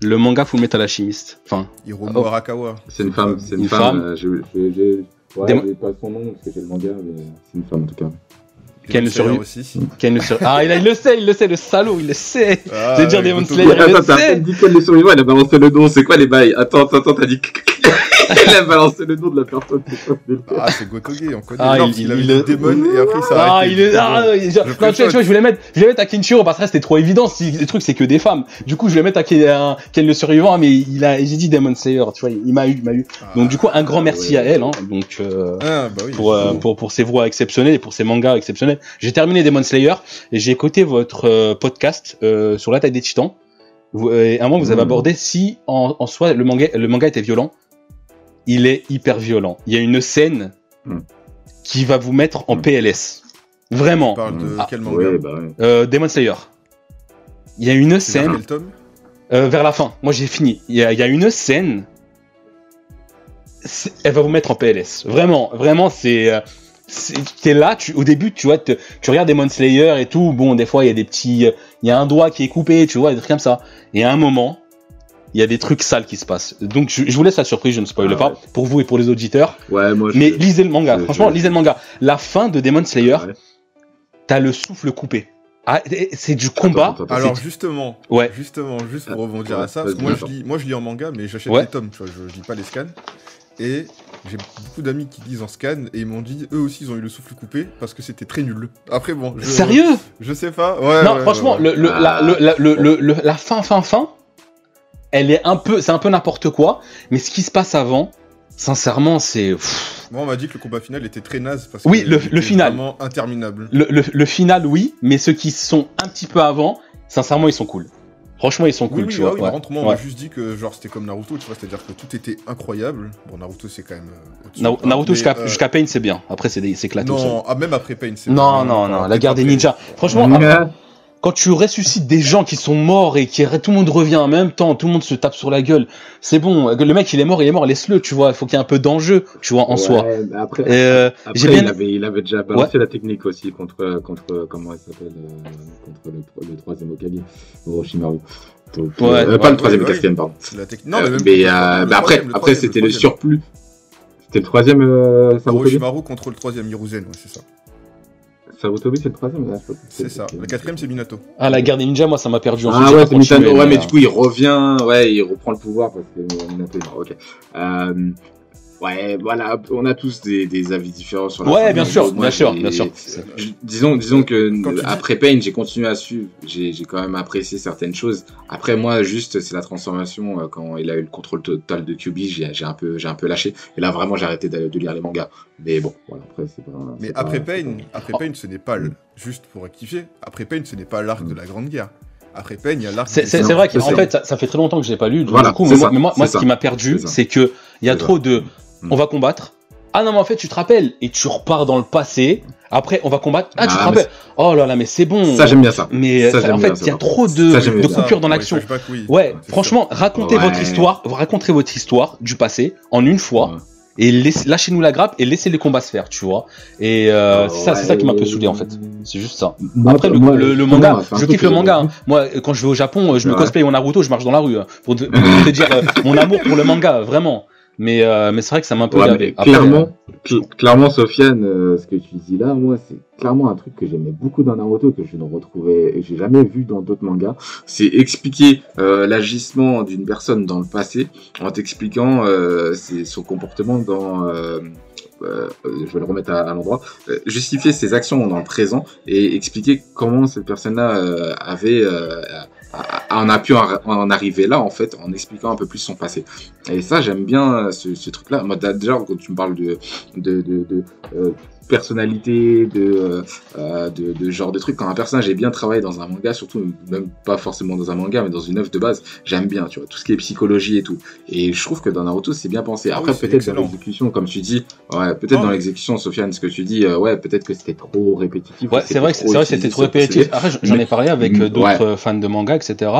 le manga Full Metal Alchemist? Enfin,
Hiromu
Oh.
Arakawa.
C'est une femme. C'est une,
Une
femme.
femme.
euh, j'ai- Ouais,
Des-
j'ai pas son nom parce que j'ai le manga, mais c'est une femme en tout cas.
Demon
Ken le
Slayer
survie-
aussi.
Ken le sur- Ah, il, a- il le sait, il le sait, le salaud, il le sait.
Ah,
Je vais dire Demon Slayer.
Attends, t'as dit qu'elle est survivante, elle a balancé le nom. C'est quoi les bails? Attends, attends, attends, t'as dit. Elle a balancé le nom de la personne. le-
Ah, c'est Gotoge, on connaît.
Ah,
non,
il- il-
avait
il-
dit Demon et après il s'est
Ah, il est. Ah, il- non, tu vois, tu vois, je voulais mettre, je voulais mettre à Kenshiro parce que c'était trop évident. Si le truc, c'est que des femmes. Du coup, je voulais mettre à Ken, le survivant, mais il a, j'ai dit Demon Slayer, tu vois, il m'a eu, il m'a eu.
Ah,
Donc, du coup, un grand merci à elle, hein. Donc, euh,
Ah, bah oui.
pour, euh, pour, pour ses voix exceptionnelles et pour ses mangas exceptionnels. J'ai terminé Demon Slayer et j'ai écouté votre euh, podcast euh, sur l'attaque des titans. Vous, euh, et à un moment, vous avez
Mhm.
abordé si en, en soi le manga, le manga était violent. Il est hyper violent. Il y a une scène
Mhm.
qui va vous mettre en
Mhm.
PLS.
On
Vraiment.
parle de
Ah,
quel manga
Ouais, bah ouais.
Euh, Demon Slayer. Il y a une
vers
scène
tome
euh, vers la fin. Moi, j'ai fini. Il y a, il y a une scène. c'est- Elle va vous mettre en PLS. Vraiment, vraiment, c'est. euh, c'est- T'es là, tu, au début, tu vois, te- tu regardes Demon Slayer et tout. Bon, des fois, il y a des petits, il y a un doigt qui est coupé, tu vois, des trucs comme ça. Et à un moment, il y a des trucs sales qui se passent. Donc, je, je vous laisse la surprise, je ne spoil
Ah
pas
ouais.
pour vous et pour les auditeurs.
Ouais, moi je.
Mais lisez le manga.
je-
Franchement, lisez le manga. La fin de Demon Slayer,
Ouais.
t'as le souffle coupé. Ah, c'est du combat.
Attends, attends,
Alors justement,
Ouais.
justement, juste pour
Ah,
rebondir
ouais,
à ça, parce que
vas-y,
moi je lis, moi je lis en manga, mais j'achète
Ouais.
les tomes, tu vois, je, je lis pas les scans. Et j'ai beaucoup d'amis qui lisent en scan et ils m'ont dit, eux aussi ils ont eu le souffle coupé parce que c'était très nul. Après bon, je,
Sérieux?
Je sais pas. Ouais.
Non,
ouais,
franchement,
ouais.
Le, le, la,
Ah.
le, la, le, le- le- la fin, fin, fin, elle est un peu, c'est un peu n'importe quoi, mais ce qui se passe avant, sincèrement, c'est
Moi on m'a dit que le combat final était très naze parce
Oui,
que
le- final.
Vraiment interminable.
le, le, le final, oui, mais ceux qui sont un petit peu avant, sincèrement, ils sont cool. Franchement, ils sont cool,
oui,
tu vois.
oui,
ouais.
par contre, moi, on
Ouais.
m'a juste dit que genre c'était comme Naruto, tu vois, c'est-à-dire que tout était incroyable. Bon, Naruto, c'est quand même. euh,
Na- Naruto jusqu'à
euh,
jusqu'à Pain, c'est bien. Après, c'est éclaté.
Non, ah, même après Pain, c'est
Non, non, non,
après
la guerre des ninjas. Franchement,
Ouais.
Quand tu ressuscites des gens qui sont morts et qui tout le monde revient en même temps, tout le monde se tape sur la gueule, c'est bon. Le mec, il est mort, il est mort, laisse-le, tu vois. Il faut qu'il y ait un peu d'enjeu, tu vois, en
Ouais,
soi.
mais Après,
Et, euh,
après
j'ai bien-
il, avait, il avait déjà balancé la technique aussi contre, contre comment elle s'appelle, euh, contre le, le troisième Okage, Orochimaru. Donc,
Ouais.
euh, pas
Ouais,
le troisième,
ouais,
le quatrième, pardon.
C'est la technique. Non, mais
Euh,
même.
mais,
le
euh,
troisième,
mais après, après c'était le surplus. C'était le troisième euh,
Orochimaru contre le troisième Hiruzen, ouais, c'est ça.
Sarutobi, c'est le troisième là, je sais pas.
C'est ça. Le quatrième, c'est Minato.
Ah, la guerre des ninjas, moi, ça m'a perdu. Ensuite,
Ah
j'ai
ouais,
pas
c'est
continué,
Mitano. Ouais, mais
euh,
du coup, il revient, ouais, il reprend le pouvoir parce que euh, Minato est mort. Ok. Euh, ouais, voilà, on a tous des, des avis différents sur la
Ouais, bien sûr,
moi,
bien sûr, bien sûr.
Disons, disons que
Quand
après Pain, j'ai continué à suivre. J'ai j'ai quand même apprécié certaines choses. Après, moi, juste, c'est la transformation euh, quand il a eu le contrôle total de QB, j'ai j'ai un peu, j'ai un peu lâché. Et là, vraiment, j'ai arrêté de, de lire les mangas. Mais bon, voilà. Après, c'est pas.
Mais
pas-
après
c'est
Pain,
pas-
après Pain, ce n'est pas le- juste pour rectifier. Après Pain, ce n'est pas l'arc de la Grande Guerre. Après Pain, il y a l'arc.
C'est
du-
c'est- vrai qu'en fait, ça, ça fait très longtemps que je l'ai pas lu. Du
Voilà,
coup, mais moi,
ça,
mais moi, ce qui m'a perdu,
C'est
que il y a trop de.
Mm.
On va combattre. Ah non, mais en fait, tu te rappelles et tu repars dans le passé. Après, on va combattre. Ah, tu te
Ah,
rappelles. Oh là là, mais c'est bon.
Ça, j'aime bien ça.
Mais
Ça,
ça,
j'aime
en fait, il y a trop de,
Ça, j'aime
de
bien ça.
coupures dans
Ouais,
l'action.
oui.
Ouais, franchement, racontez
Ouais.
votre histoire, racontez votre histoire du passé en une fois
Ouais.
et laissez- lâchez-nous la grappe et laissez les combats se faire, tu vois. Et euh, c'est ça, c'est ça qui m'a un peu saoulé en fait. C'est juste ça.
Moi,
Après le,
moi,
le, le
justement,
manga,
un
je kiffe le manga. hein. Moi, quand je vais au Japon, je me cosplay en Naruto, je marche dans la rue hein, pour te, pour te dire euh, mon amour pour le manga, vraiment. Mais euh, mais c'est vrai que ça m'a un peu
Ouais,
gavé.
mais
Après,
clairement, cl- clairement, Sofiane, euh, ce que tu dis là, moi, c'est clairement un truc que j'aimais beaucoup dans Naruto que je ne retrouvais, j'ai jamais vu dans d'autres mangas. C'est expliquer euh, l'agissement d'une personne dans le passé en t'expliquant euh, son comportement dans. euh, euh, je vais le remettre à, à l'endroit. Euh, justifier ses actions dans le présent et expliquer comment cette personne-là euh, avait euh, en a pu en, arriver là en fait en expliquant un peu plus son passé. Et ça j'aime bien ce, truc-là. Moi déjà quand tu me parles de, euh, personnalité, de, euh, de, de genre de trucs. Quand un personnage est bien travaillé dans un manga, surtout même pas forcément dans un manga, mais dans une œuvre de base, j'aime bien, tu vois, tout ce qui est psychologie et tout. Et je trouve que dans Naruto, c'est bien pensé.
Ah
Après,
oui,
peut-être dans l'exécution, comme tu dis, ouais, peut-être dans l'exécution, Sofiane, ce que tu dis, euh, ouais, peut-être que c'était trop répétitif.
Ouais,
ou
c'est vrai que c'est vrai que c'était trop répétitif. Après, j'en ai parlé avec euh,
Ouais.
d'autres euh, fans de manga, etc.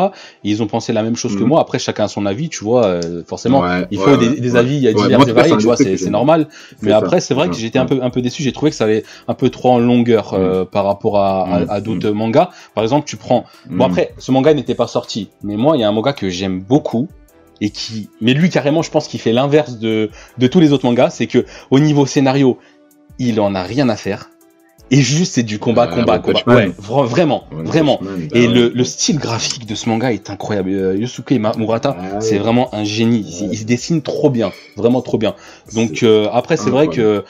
Ils ont pensé la même chose que
Mhm.
moi. Après, chacun a son avis, tu vois. euh, forcément,
Ouais,
il faut des,
ouais,
des
ouais.
avis euh,
Ouais,
divers
moi,
et variés, tu vois. C'est normal. Mais après, c'est vrai que j'étais un peu un peu déçu. Trouvé que ça allait un peu trop en longueur euh, par rapport à, à-
Mhm.
à d'autres mangas. Par exemple, tu prends. Bon
Mm.
après, ce manga n'était pas sorti, mais moi, il y a un manga que j'aime beaucoup et qui, mais lui carrément, je pense qu'il fait l'inverse de de tous les autres mangas, c'est que au niveau scénario, il en a rien à faire. Et juste, c'est du combat, combat, combat. Ouais, vra- vraiment,
One
vraiment.
Man, bah
Et
ouais.
le, le style graphique de ce manga est incroyable. Euh, Yosuke Murata,
Ah
c'est vraiment un génie. Il, il se dessine trop bien, vraiment trop bien. Donc euh, après, c'est vrai que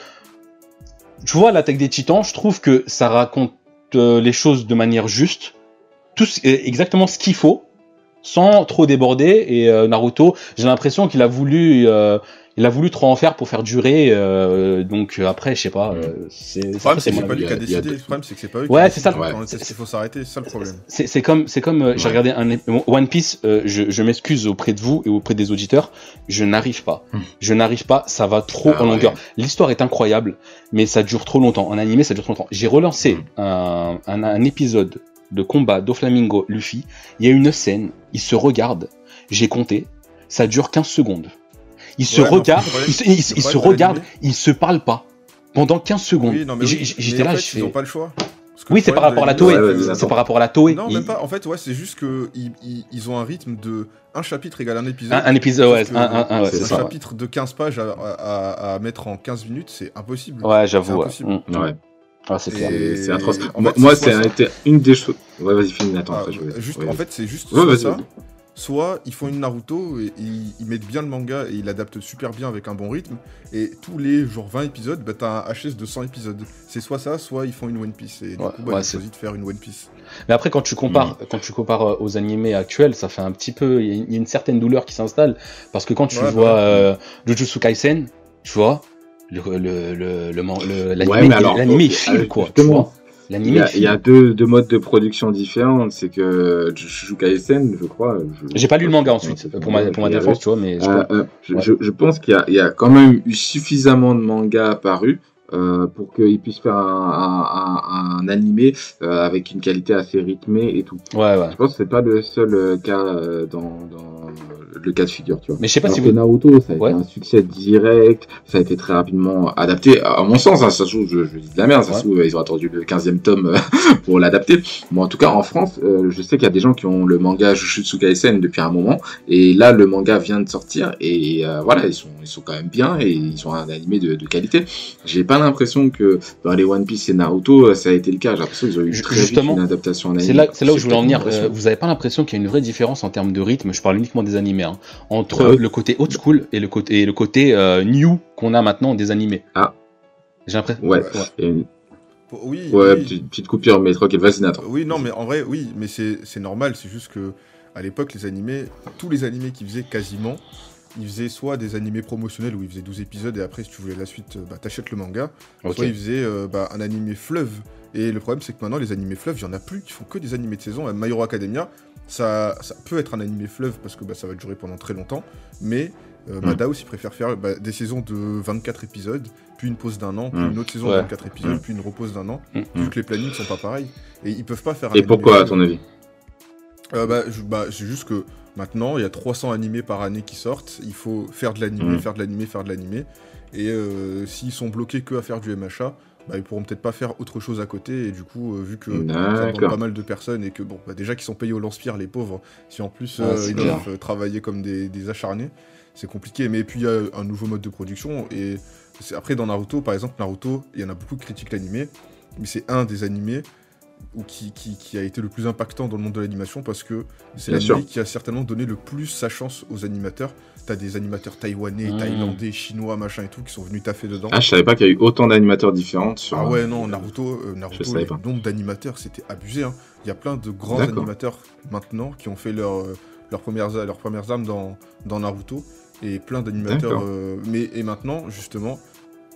tu vois l'attaque des Titans, je trouve que ça raconte euh, les choses de manière juste, tout euh, exactement ce qu'il faut, sans trop déborder. Et euh, Naruto, j'ai l'impression qu'il a voulu, il a voulu trop en faire pour faire durer. euh, donc euh, après, je sais pas. euh, c'est
Le
c'est-
problème, c'est
c'est
que
mon
c'est pas lui qui a
Il il
décidé. Le problème, c'est que c'est pas eux
Ouais, c'est ça.
qu'il faut s'arrêter, c'est ça le problème.
C'est c'est comme c'est comme euh, j'ai regardé un One Piece. euh, je je m'excuse auprès de vous et auprès des auditeurs. Je n'arrive pas.
Hmm.
Je n'arrive pas. Ça va trop
Ah
en longueur.
ouais.
L'histoire est incroyable, mais ça dure trop longtemps. En animé, ça dure trop longtemps. J'ai relancé
Hmm.
un, un un épisode de combat d'Oflamingo Luffy. Il y a une scène. Ils se regardent. J'ai compté. Ça dure 15 secondes. Ils se
Ouais,
regardent. Ils se, ils se- ils regardent. Ils se parlent pas pendant 15 secondes.
Oui,
J'étais
en
là.
fait,
je
ils
fais-
ont pas le choix. Parce que
Oui, c'est par rapport à la Toei.
c'est
par rapport à la Toei.
Non,
Ils-
même pas. En fait, ouais, c'est juste que ils, ils- ils ont un rythme de un chapitre égale un épisode.
Un, un épisode, ouais, un, un, un, ouais,
c'est
c'est
un
ça. ouais.
chapitre de 15 pages à, à- à- à mettre en 15 minutes, c'est impossible.
Ouais,
C'est
j'avoue. Ouais.
impossible.
Mm.
Ouais,
Ah, c'est clair.
C'est atroce. Moi,
c'est
une des choses. Ouais, vas-y, finis. Attends,
Ah,
après, je vais-
juste,
ouais.
en fait, c'est juste ça. Soit ils font une Naruto et ils, ils mettent bien le manga et ils l'adaptent super bien avec un bon rythme. Et tous les genre 20 épisodes, bah, t'as un HS de 100 épisodes. C'est soit ça, soit ils font une One Piece. Et du
Ouais,
coup, bah,
ouais,
ils ont
c'est-
choisi de faire une One Piece.
Mais après, quand tu compares, quand tu compares euh, aux animés actuels, ça fait un petit peu, il y a une- il y a une certaine douleur qui s'installe parce que quand tu
Ouais, bah
vois
ouais.
euh, Jujutsu Kaisen, tu vois, le le le le l'animé,
Ouais, mais alors,
l'animé il
euh,
file quoi, tu
justement,
vois.
Il y a,
il
il y a
file.
deux, deux modes de production différents. C'est que Jujutsu Kaisen, je crois. je-
J'ai pas lu le manga
je-
ensuite
je-
pour ma pour ma
je-
défense, tu vois, mais j'ai
Euh, euh, je,
Ouais.
je, je pense qu'il y a, il y a quand même eu suffisamment de mangas apparus euh, pour qu'ils puissent faire un, un, un, un animé euh, avec une qualité assez rythmée et tout.
ouais ouais.
Je pense que c'est pas le seul cas euh, dans, dans le cas de figure, tu vois.
Mais je sais pas
Alors
si
que
vous
Naruto, ça a
Ouais.
été un succès direct, ça a été très rapidement adapté. À mon sens, hein, ça se trouve, je, je dis de la merde, ça se trouve, ils ont attendu le 15e tome euh, pour l'adapter. Bon, en tout cas, en France, euh, je sais qu'il y a des gens qui ont le manga Jujutsu Kaisen depuis un moment, et là, le manga vient de sortir, et euh, voilà, ils sont, ils sont quand même bien, et ils ont un animé de, de qualité. J'ai pas l'impression que dans les One Piece et Naruto, ça a été le cas. J'ai l'impression qu'ils ont eu très
justement,
vite une adaptation en anime.
C'est là, où je voulais en venir. Euh, vous avez pas l'impression qu'il y a une vraie différence en termes de rythme Je parle uniquement des animés. Hein, entre
Ah oui.
le côté old school et le côté et le côté euh, new qu'on a maintenant des animés.
Ah.
J'ai l'impression.
Ouais. Et une-
Oui,
ouais,
oui.
petite, petite coupure, mais tranquille, vas-y Nathan.
Oui, non, mais en vrai, oui, mais c'est c'est normal. C'est juste que à l'époque, les animés, tous les animés qu'ils faisaient quasiment, ils faisaient soit des animés promotionnels où ils faisaient 12 épisodes et après, si tu voulais la suite, euh, bah, t'achètes le manga,
Ok.
soit ils faisaient euh, bah, un animé fleuve. Et le problème, c'est que maintenant, les animés fleuves, il y en a plus. Ils font que des animés de saison. My Hero Academia, ça, ça peut être un animé fleuve parce que bah, ça va durer pendant très longtemps, mais euh,
Mm.
Madhouse, il préfère faire bah, des saisons de 24 épisodes, puis une pause d'un an, puis
Mm.
une autre saison
Ouais.
de 24 épisodes,
Mm.
puis une repose d'un an,
Mm.
vu que les plannings sont pas pareils. Et ils peuvent pas faire un
Et pourquoi, à ton avis?
Euh, bah, je- bah, c'est juste que maintenant, il y a 300 animés par année qui sortent. Il faut faire de l'animé, faire de l'animé, faire de l'animé. Et euh, s'ils sont bloqués que à faire du MHA, bah, ils pourront peut-être pas faire autre chose à côté. Et du coup, euh, vu que ça demande pas mal de personnes et que, bon, bah, déjà qu'ils sont payés au lance-pierre, les pauvres, si en plus
Ah,
euh, ils doivent euh, travailler comme des, des acharnés, c'est compliqué. Mais puis, il y a un nouveau mode de production. Et après, dans Naruto, par exemple, Naruto, il y en a beaucoup qui critiquent l'animé. Mais c'est un des animés ou qui, qui, qui a été le plus impactant dans le monde de l'animation parce que c'est l'anime qui a certainement donné le plus sa chance aux animateurs. T'as des animateurs taïwanais,
Mmh.
thaïlandais, chinois, machin et tout qui sont venus taffer dedans.
Ah, je savais pas qu'il y a eu autant d'animateurs différents sur.
Ah ouais, non, Naruto, euh, Naruto
Je savais
le
pas.
nombre d'animateurs, c'était abusé. hein. Il y a plein de grands animateurs maintenant qui ont fait leur, euh, leurs, premières, leurs premières armes dans, dans Naruto. Et plein d'animateurs. Euh, mais et maintenant, justement,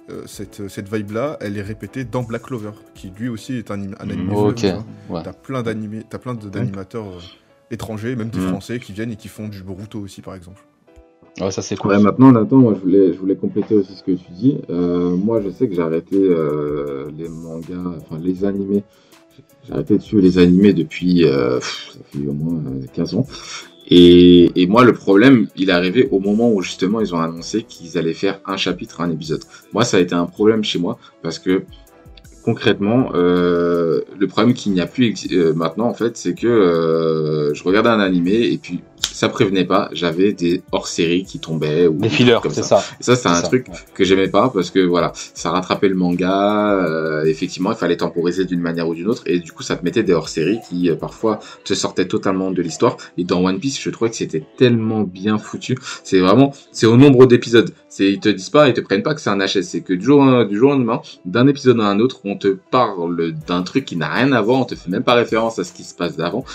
euh, cette, cette vibe-là, elle est répétée dans Black Clover, qui lui aussi est un, un animé.
Ok,
violent,
ouais.
T'as plein d'animateurs euh, étrangers, même des
Mhm.
Français qui viennent et qui font du Boruto aussi, par exemple.
Ouais, ça c'est cool.
Ouais, maintenant, Nathan, moi, je voulais, je voulais compléter aussi ce que tu dis. Euh, moi, je sais que j'ai arrêté euh, les mangas, enfin les animés. J'ai arrêté de suivre les animés depuis, euh, pff, ça fait au moins euh, 15 ans. Et, moi, le problème, il est arrivé au moment où justement ils ont annoncé qu'ils allaient faire un chapitre, un épisode. Moi, ça a été un problème chez moi parce que concrètement, euh, le problème qu'il n'y a plus euh, maintenant, en fait, c'est que euh, je regardais un animé et puis ça prévenait pas, j'avais des hors-séries qui tombaient ou
Des fillers,
comme
c'est
ça.
ça.
Et ça, c'est un
ça,
truc
ouais.
que j'aimais pas parce que voilà, ça rattrapait le manga. euh, effectivement, il fallait temporiser d'une manière ou d'une autre, et du coup, ça te mettait des hors-séries qui euh, parfois te sortaient totalement de l'histoire. Et dans One Piece, je trouvais que c'était tellement bien foutu. C'est vraiment, c'est au nombre d'épisodes. C'est, ils te disent pas, ils te prennent pas que c'est un HS. C'est que du jour, du jour au lendemain, d'un épisode à un autre, on te parle d'un truc qui n'a rien à voir. On te fait même pas référence à ce qui se passe d'avant.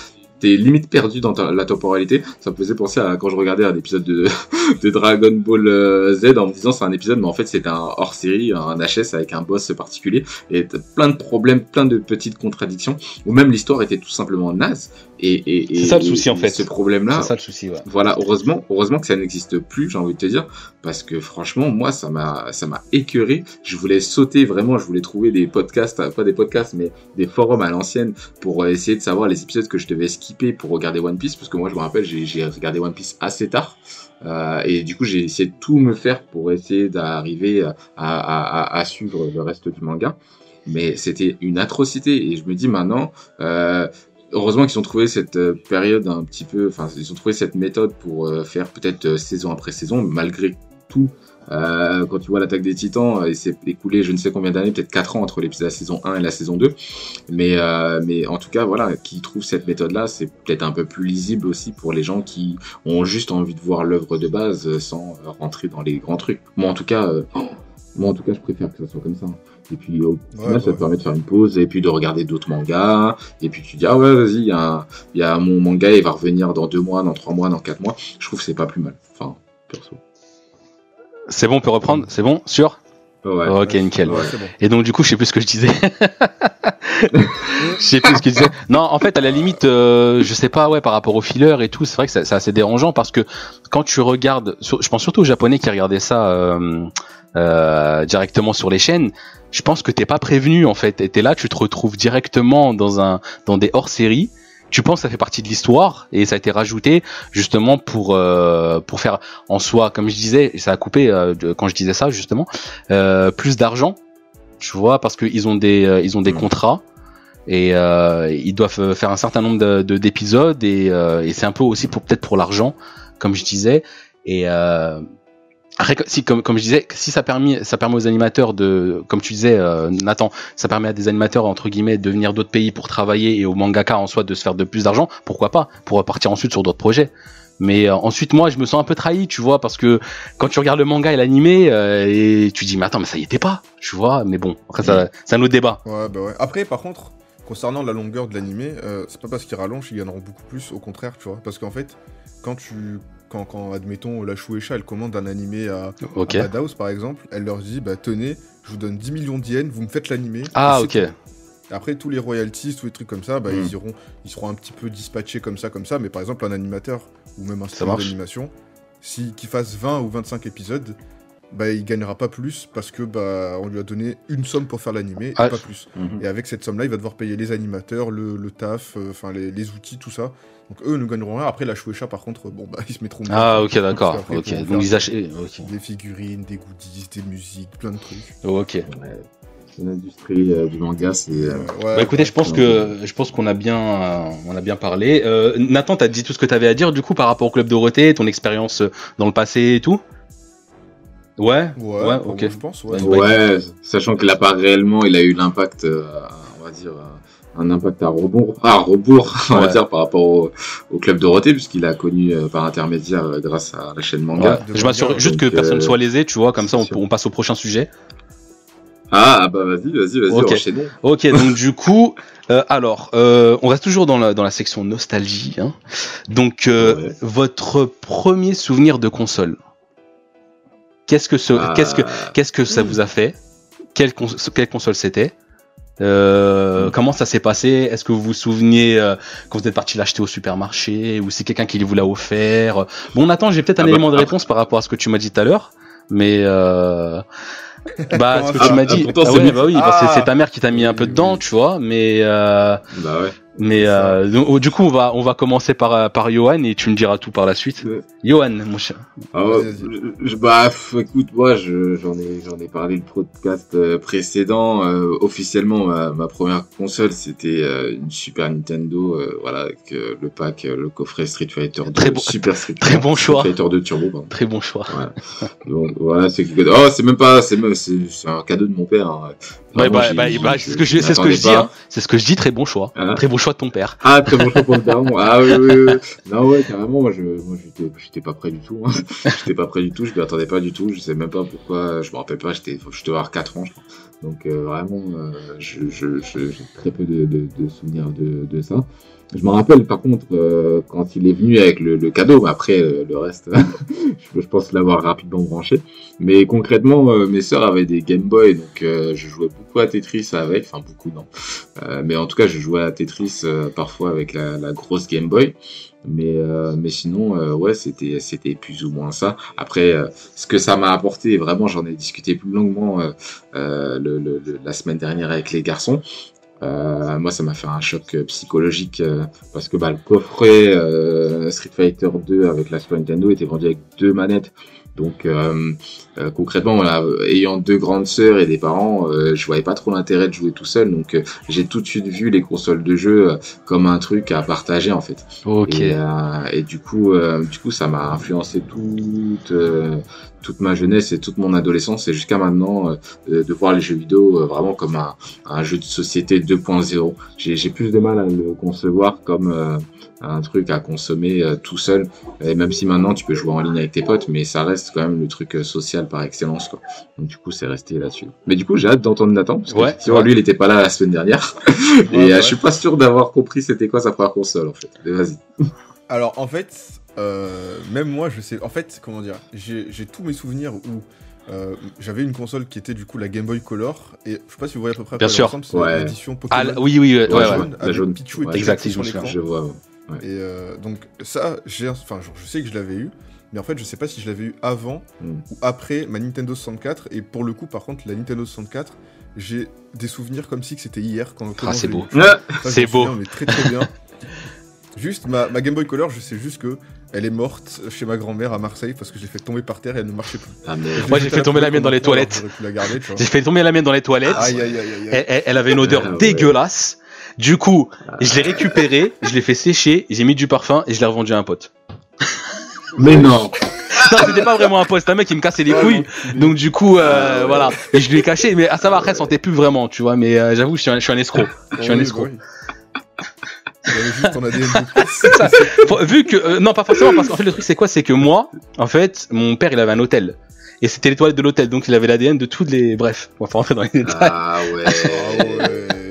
T'es limite perdu dans ta- la temporalité. Ça me faisait penser à quand je regardais un épisode de, de Dragon Ball euh, Z en me disant c'est un épisode, mais en fait c'était un hors série, un HS avec un boss particulier. Et plein de problèmes, plein de petites contradictions. Ou même l'histoire était tout simplement naze. Et, et, et-
C'est ça le souci, en fait.
Ce problème-là,
C'est ça le souci, ouais.
voilà, heureusement, heureusement que ça n'existe plus, j'ai envie de te dire, parce que franchement, moi, ça m'a, ça m'a écœuré. Je voulais sauter vraiment, je voulais trouver des podcasts, pas des podcasts, mais des forums à l'ancienne pour essayer de savoir les épisodes que je devais skipper pour regarder One Piece, parce que moi, je me rappelle, j'ai, regardé One Piece assez tard. Euh, et du coup, j'ai essayé de tout me faire pour essayer d'arriver à, suivre le reste du manga. Mais c'était une atrocité. Et je me dis maintenant, euh, heureusement qu'ils ont trouvé cette euh, période un petit peu, enfin, ils ont trouvé cette méthode pour faire peut-être saison après saison, malgré tout. Euh, quand tu vois l'attaque des titans, euh, il s'est écoulé je ne sais combien d'années, peut-être 4 ans entre l'épisode de la saison 1 et la saison 2. Mais, euh, mais en tout cas, voilà, qui trouvent cette méthode-là, c'est peut-être un peu plus lisible aussi pour les gens qui ont juste envie de voir l'œuvre de base euh, sans euh, rentrer dans les grands trucs. Moi, en tout cas, euh, moi, en tout cas, je préfère que ça soit comme ça. Et puis, au final,
Ouais,
ça te
ouais.
permet de faire une pause et puis de regarder d'autres mangas. Et puis, tu dis, ah ouais, vas-y, il y, a un- y a mon manga, il va revenir dans deux mois, dans trois mois, dans quatre mois. Je trouve que c'est pas plus mal. Enfin, perso.
C'est bon, on peut reprendre C'est bon Sûr
Ouais.
Ok, nickel.
Ouais, bon.
Et donc du coup, je sais plus ce que je disais. je sais plus ce que je disais. Non, en fait, à la limite, euh, je sais pas, ouais, par rapport au filler et tout, c'est vrai que c'est c'est assez dérangeant parce que quand tu regardes, sur- je pense surtout aux Japonais qui regardaient ça euh, euh, directement sur les chaînes. Je pense que t'es pas prévenu en fait. Et t'es là, tu te retrouves directement dans un dans des hors-séries. Tu penses que ça fait partie de l'histoire et ça a été rajouté justement pour euh, pour faire en soi, comme je disais, et ça a coupé euh, quand je disais ça justement, euh, plus d'argent tu vois, parce qu'ils ont des euh, ils ont des
Mm.
contrats et euh, ils doivent euh, faire un certain nombre de de- d'épisodes et, euh, et c'est un peu aussi pour peut-être pour l'argent, comme je disais. Et euh, si comme comme je disais, si ça permet ça permet aux animateurs de, comme tu disais, euh, Nathan, ça permet à des animateurs entre guillemets de venir d'autres pays pour travailler et aux mangaka en soi de se faire de plus d'argent, pourquoi pas, pour repartir ensuite sur d'autres projets. Mais euh, ensuite, moi, je me sens un peu trahi, tu vois, parce que quand tu regardes le manga et l'animé, euh, et tu dis, mais attends, mais ça y était pas, tu vois. Mais bon, après, ça, c'est un autre débat.
Ouais, bah ouais. Après, par contre, concernant la longueur de l'animé, c'est pas parce qu'ils rallongent qu'ils gagneront beaucoup plus, au contraire, tu vois. Parce qu'en fait, quand tu. Quand, quand, admettons, la Shueisha, elle commande un animé à,
Ok.
à Madhouse, par exemple, elle leur dit, bah tenez, je vous donne 10 millions d'yens, vous me faites l'animé.
Ah, ok.
tout. Après, tous les royalties, tous les trucs comme ça, bah,
Mm.
ils, iront, ils seront un petit peu dispatchés comme ça, comme ça. Mais par exemple, un animateur ou même un studio d'animation, si, qui fasse 20 ou 25 épisodes, bah, il gagnera pas plus parce que bah, on lui a donné une somme pour faire l'animé, et
Ah,
pas plus.
Mhm.
Et avec cette somme-là, il va devoir payer les animateurs, le, le taf, euh, enfin les, les outils, tout ça. Donc eux ne gagneront rien. Après, la Shueisha, par contre, bon, bah, ils se mettront.
Ah, ok, d'accord. Ok. Donc ils achètent.
Des figurines, des goodies, des musiques, plein de trucs.
Ok.
Ouais. L'industrie euh, du manga, c'est. euh,
ouais,
Bah écoutez, je pense que je pense qu'on a bien euh, on a bien parlé. Euh, Nathan, t'as dit tout ce que t'avais à dire du coup par rapport au club Dorothée, ton expérience dans le passé et tout? Ouais.
Ouais,
Ouais,
bon,
ok.
je pense, ouais.
Ouais.
Ouais, sachant qu'il a pas réellement, il a eu l'impact, euh, on va dire, euh, un impact à rebours, à rebours, on va
Ouais.
dire, par rapport au, au club Dorothée, puisqu'il a connu euh, par intermédiaire euh, grâce à la chaîne manga.
Ouais. Je m'assure juste que personne
euh,
soit lésé, tu vois, comme ça on, passe au prochain sujet.
Ah, ah bah vas-y, vas-y, vas-y,
Ok.
enchaînons.
Ok, donc du coup, euh, alors, euh, on reste toujours dans la, dans la section nostalgie. Hein. Donc, euh,
Ouais.
votre premier souvenir de console? Qu'est-ce que ce,
Ah,
qu'est-ce que, qu'est-ce que ça vous a fait? Quelle, cons- quelle console c'était? Euh, comment ça s'est passé? Est-ce que vous vous souvenez euh, quand vous êtes parti l'acheter au supermarché ou c'est quelqu'un qui vous l'a offert? Bon, Nathan, j'ai peut-être un
Ah bah,
élément de
après-
réponse par rapport à ce que tu m'as dit tout à l'heure, mais euh, bah ce que
Ah,
tu m'as
ah,
dit,
pourtant,
ah ouais, bah oui, bah, c'est-
Ah.
ta mère qui t'a mis un peu dedans, tu vois, mais euh,
Bah ouais.
Mais euh, donc, oh, du coup on va on va commencer par euh, par Johan et tu me diras tout par la suite.
Ouais.
Johan, mon cher.
Ah, ouais, je- bah, écoute, moi, je- j'en ai, j'en ai parlé le podcast euh, précédent. euh, officiellement, ma, ma première console, c'était euh, une Super Nintendo, euh, voilà, avec le pack, le coffret Street Fighter 2,
Très bon-
Super Street,
très bon choix.
Street Fighter 2 Turbo, pardon.
Très bon choix.
Donc voilà, c'est quelque- oh, c'est même pas, c'est même, c'est c'est un cadeau de mon père. hein. Vraiment,
bah, bah, bah, c'est ce que je,
j'y
c'est ce que je dis, hein. C'est ce que je dis, très bon choix.
Hein
Très bon choix de ton père.
Ah, très bon choix pour le daron. Ah oui, oui, oui. Non, ouais, carrément, moi, je, moi, j'étais, j'étais pas prêt du tout. hein. j'étais pas prêt du tout, je m'y attendais pas du tout. Je sais même pas pourquoi, je me rappelle pas, j'étais, je devais avoir 4 ans, je crois. Donc, euh, vraiment, euh, je, je, j'ai très peu de, souvenirs de, ça. Je me rappelle, par contre, euh, quand il est venu avec le, cadeau, mais après, le reste, je, pense l'avoir rapidement branché. Mais concrètement, mes sœurs avaient des Game Boy, donc je jouais beaucoup à Tetris avec, enfin beaucoup non. Mais en tout cas, je jouais à Tetris parfois avec la grosse Game Boy. Mais, euh, mais sinon, euh, ouais, c'était, plus ou moins ça. Après, euh, ce que ça m'a apporté, vraiment, j'en ai discuté plus longuement la semaine dernière avec les garçons. Moi, ça m'a fait un choc psychologique parce que bah, le coffret Street Fighter 2 avec la Super Nintendo était vendu avec deux manettes. Donc euh, euh, concrètement, voilà, euh, ayant deux grandes sœurs et des parents, euh, je voyais pas trop l'intérêt de jouer tout seul. Donc euh, j'ai tout de suite vu les consoles de jeu euh, comme un truc à partager en fait.
Ok.
Et, euh, et du coup, euh, du coup, ça m'a influencé toute euh, toute ma jeunesse et toute mon adolescence et jusqu'à maintenant euh, de, voir les jeux vidéo euh, vraiment comme un, un jeu de société 2.0. J'ai j'ai plus de mal à le concevoir comme euh, un truc à consommer euh, tout seul. Et même si maintenant tu peux jouer en ligne avec tes potes, mais ça reste quand même le truc social par excellence. Quoi. Donc du coup, c'est resté là-dessus. Mais du coup, j'ai hâte d'entendre Nathan parce que
Ouais,
ouais.
lui, il était pas là la semaine dernière et
Ouais,
euh,
ouais.
je suis pas sûr d'avoir compris c'était quoi sa première console en fait. Mais vas-y.
Alors en fait, euh, même moi je sais, en fait comment dire, j'ai tous mes souvenirs où euh, j'avais une console qui était du coup la Game Boy Color et je sais pas si vous voyez à peu près
Bien sûr.
c'est
Ouais.
l'édition Pokémon.
Ah, oui, oui, ouais,
Ouais,
jaune,
La jaune.
Pichou et
Exact, je
sur
vois.
Et euh, donc ça, j'ai, enfin genre, je sais que je l'avais eu, mais en fait je sais pas si je l'avais eu avant
Mm.
ou après ma Nintendo 64 et pour le coup par contre la Nintendo 64 j'ai des souvenirs comme si que c'était hier quand
Ah, c'est beau. C'est
me souviens,
beau.
mais très très bien. Juste ma, ma Game Boy Color, je sais juste que elle est morte chez ma grand-mère à Marseille parce que je l'ai fait tomber par terre et elle ne marchait plus.
Ah, mais...
Moi, j'ai fait tomber la mienne dans les toilettes. J'ai fait tomber la mienne dans les toilettes.
Aïe aïe aïe aïe. aïe.
Elle, avait une odeur
Ah ouais.
dégueulasse. Du coup, je l'ai récupérée, je l'ai fait sécher, j'ai mis du parfum et je l'ai revendu à un pote.
mais non.
Non, c'était pas vraiment un pote, c'était un mec qui me cassait les couilles. Donc du coup, euh,
Ah
voilà. Et je lui ai caché, mais à savoir après, elle sentait plus vraiment, tu vois. Mais euh, j'avoue, je suis un, je suis un escroc. Je suis un
Oui,
escroc.
Juste ADN.
C'est ça. Vu que euh, non, pas forcément, parce qu'en fait le truc c'est quoi, c'est que moi, en fait, mon père il avait un hôtel. Et c'était les toilettes de l'hôtel, donc il avait l'ADN de toutes les. Bref, on va pas rentrer dans les détails.
Ah ouais.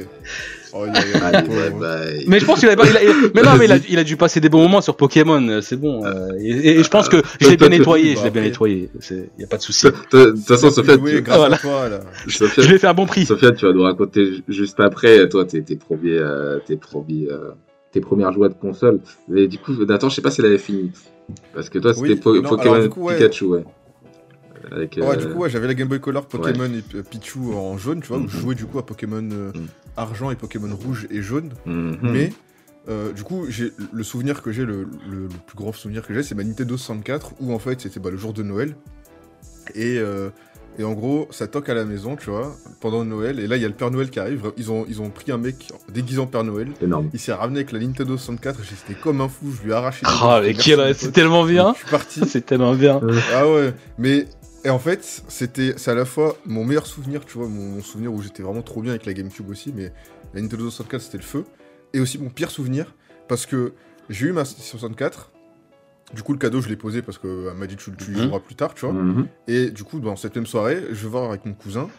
Ah. Oh, il y a- il y a-
Allez,
pauvre.
bye bye.
Mais je pense qu'il a, il a- il- mais non, mais il a, il a dû passer des bons moments sur Pokémon, euh, c'est bon. euh, et, et je pense que je l'ai bien nettoyé, je l'ai bien nettoyé. Il y a pas de souci.
De toute façon, Sophia, tu...
grâce
Voilà.
à toi là.
Sophia,
Je lui ai fait un bon prix.
Sophia, tu vas nous raconter ju- juste après, toi, tes, tes premiers, euh, tes premiers, euh, tes premières joies de console. Mais du coup, Nathan, je sais pas si elle avait fini. Parce que toi, c'était
Oui,
Po-
non,
Pokémon
coup, ouais.
Pikachu, ouais. Avec,
Ouais,
euh,
du coup, ouais, j'avais la Game Boy Color Pokémon et Pichu en jaune, tu vois, où je
Mhm.
jouais du coup à Pokémon euh,
Mhm.
argent et Pokémon rouge et jaune.
mhm.
Mais euh, du coup, j'ai le souvenir que j'ai, le, le- le plus grand souvenir que j'ai, c'est ma Nintendo 64, où en fait c'était bah, le jour de Noël. Et, euh, et en gros, ça toque à la maison, tu vois, pendant Noël. Et là, il y a le Père Noël qui arrive. Ils ont, ils ont pris un mec déguisé en Père Noël.
énorme.
Il s'est ramené avec la Nintendo 64. J'étais comme un fou, je lui ai arraché.
Ah, mais
mon
c'est tellement bien.
Je suis parti.
C'est tellement bien.
Ah ouais, mais et en fait, c'était c'est à la fois mon meilleur souvenir, tu vois, mon, mon souvenir où j'étais vraiment trop bien avec la GameCube aussi, mais la Nintendo 64 c'était le feu, et aussi mon pire souvenir parce que j'ai eu ma 64. Du coup, le cadeau, je l'ai posé parce qu'elle m'a dit tu, tu y
Mhm.
joueras plus tard, tu vois.
Mhm.
Et du coup, dans cette même soirée, je vais voir avec mon cousin.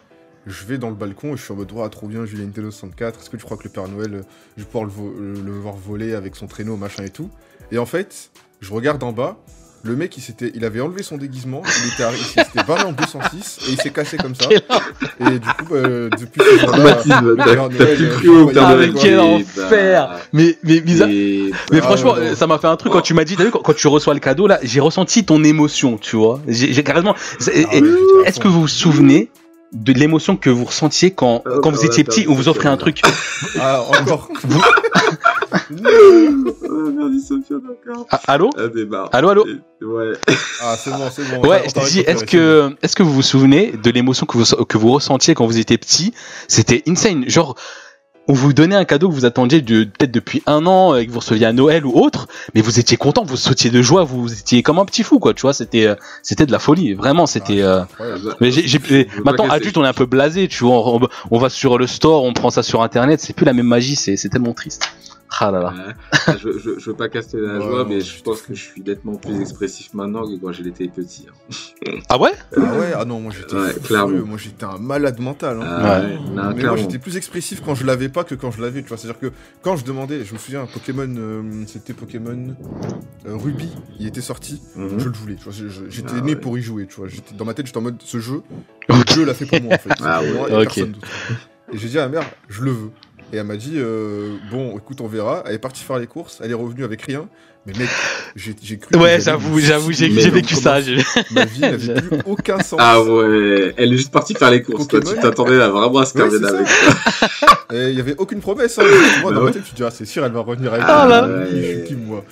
Je vais dans le balcon et je suis en mode, ah, trop bien, j'ai la Nintendo 64. Est-ce que tu crois que le Père Noël, euh, je vais pouvoir le, vo- le voir voler avec son traîneau, machin et tout Et en fait, je regarde en bas Le mec, il, s'était, il avait enlevé son déguisement, il était arri- il s'était barré en 206 et il s'est caché comme ça. Et du coup, euh, depuis ce jour-là, euh, quoi.
quel enfer.
bah,
Mais, mais, bizarre.
et
Mais
Ah,
franchement,
ouais, ouais.
ça m'a fait un truc quand tu m'as dit, t'as vu, quand, quand tu reçois le cadeau, là, j'ai ressenti ton émotion, tu vois. J'ai j'ai carrément.
Ah ouais,
Est-ce que vous vous souvenez de l'émotion que vous ressentiez quand,
Euh,
quand vous étiez petit, on vous
ça,
un truc?
Ah, encore
merci Sophia, d'accord.
Ah, Allô
démarre.
Allô, allô
Ouais.
Ah, c'est bon, c'est bon.
Ouais, je
t'a
te dis,
récupéré,
est-ce que, est-ce que vous vous souvenez de l'émotion que vous, que vous ressentiez quand vous étiez petit? C'était insane. Genre, on vous donnait un cadeau que vous attendiez de, peut-être depuis un an et que vous receviez à Noël ou autre, mais vous étiez content, vous sautiez de joie, vous étiez comme un petit fou, quoi. Tu vois, c'était, euh, c'était de la folie. Vraiment, c'était.
Ah,
euh. Mais j'ai, j'ai- maintenant adulte, on est un peu blasé, tu vois. On, on va sur le store, on prend ça sur internet, c'est plus la même magie, c'est, c'est tellement triste. Ah là là.
Ouais. je, je, je veux pas casser la
Ouais,
joie,
non,
mais
je
pense que je suis nettement plus expressif maintenant que quand j'étais petit. hein.
Ah ouais?
Ah ouais, ah non, moi j'étais
Ouais.
Moi j'étais un malade mental. hein.
Ah,
Ouais.
ouais. Non,
Mais moi j'étais plus expressif quand je l'avais pas que quand je l'avais, tu vois. C'est-à-dire que quand je demandais, je me souviens, Pokémon, euh, c'était Pokémon euh, Ruby, il était sorti,
Mhm.
je le voulais, J'étais
Ah
né
ouais.
pour y jouer, tu vois. Dans ma tête, j'étais en mode, ce jeu, le jeu l'a fait pour moi en fait.
Ah ouais.
moi et
Ok.
personne d'autre. Et j'ai dit à ma mère, je le veux. Et elle m'a dit, euh, bon, écoute, on verra. Elle est partie faire les courses, elle est revenue avec rien. Mais mec, j'ai j'ai cru.
Ouais, j'avoue, j'avoue, j'ai, vécu ça.
Ma vie n'avait plus aucun sens.
Ah ouais, elle est juste partie faire les courses. Toi, tu t'attendais à vraiment à ce qu'elle
Ouais,
vienne
c'est
avec.
Et il y avait aucune promesse. Hein. Moi, dans
Bah
ma
ouais.
tête, tu te dis, ah, c'est sûr, elle va revenir avec
Ah
moi.
là.
Je suis qui, je suis
Ouais.
qui, moi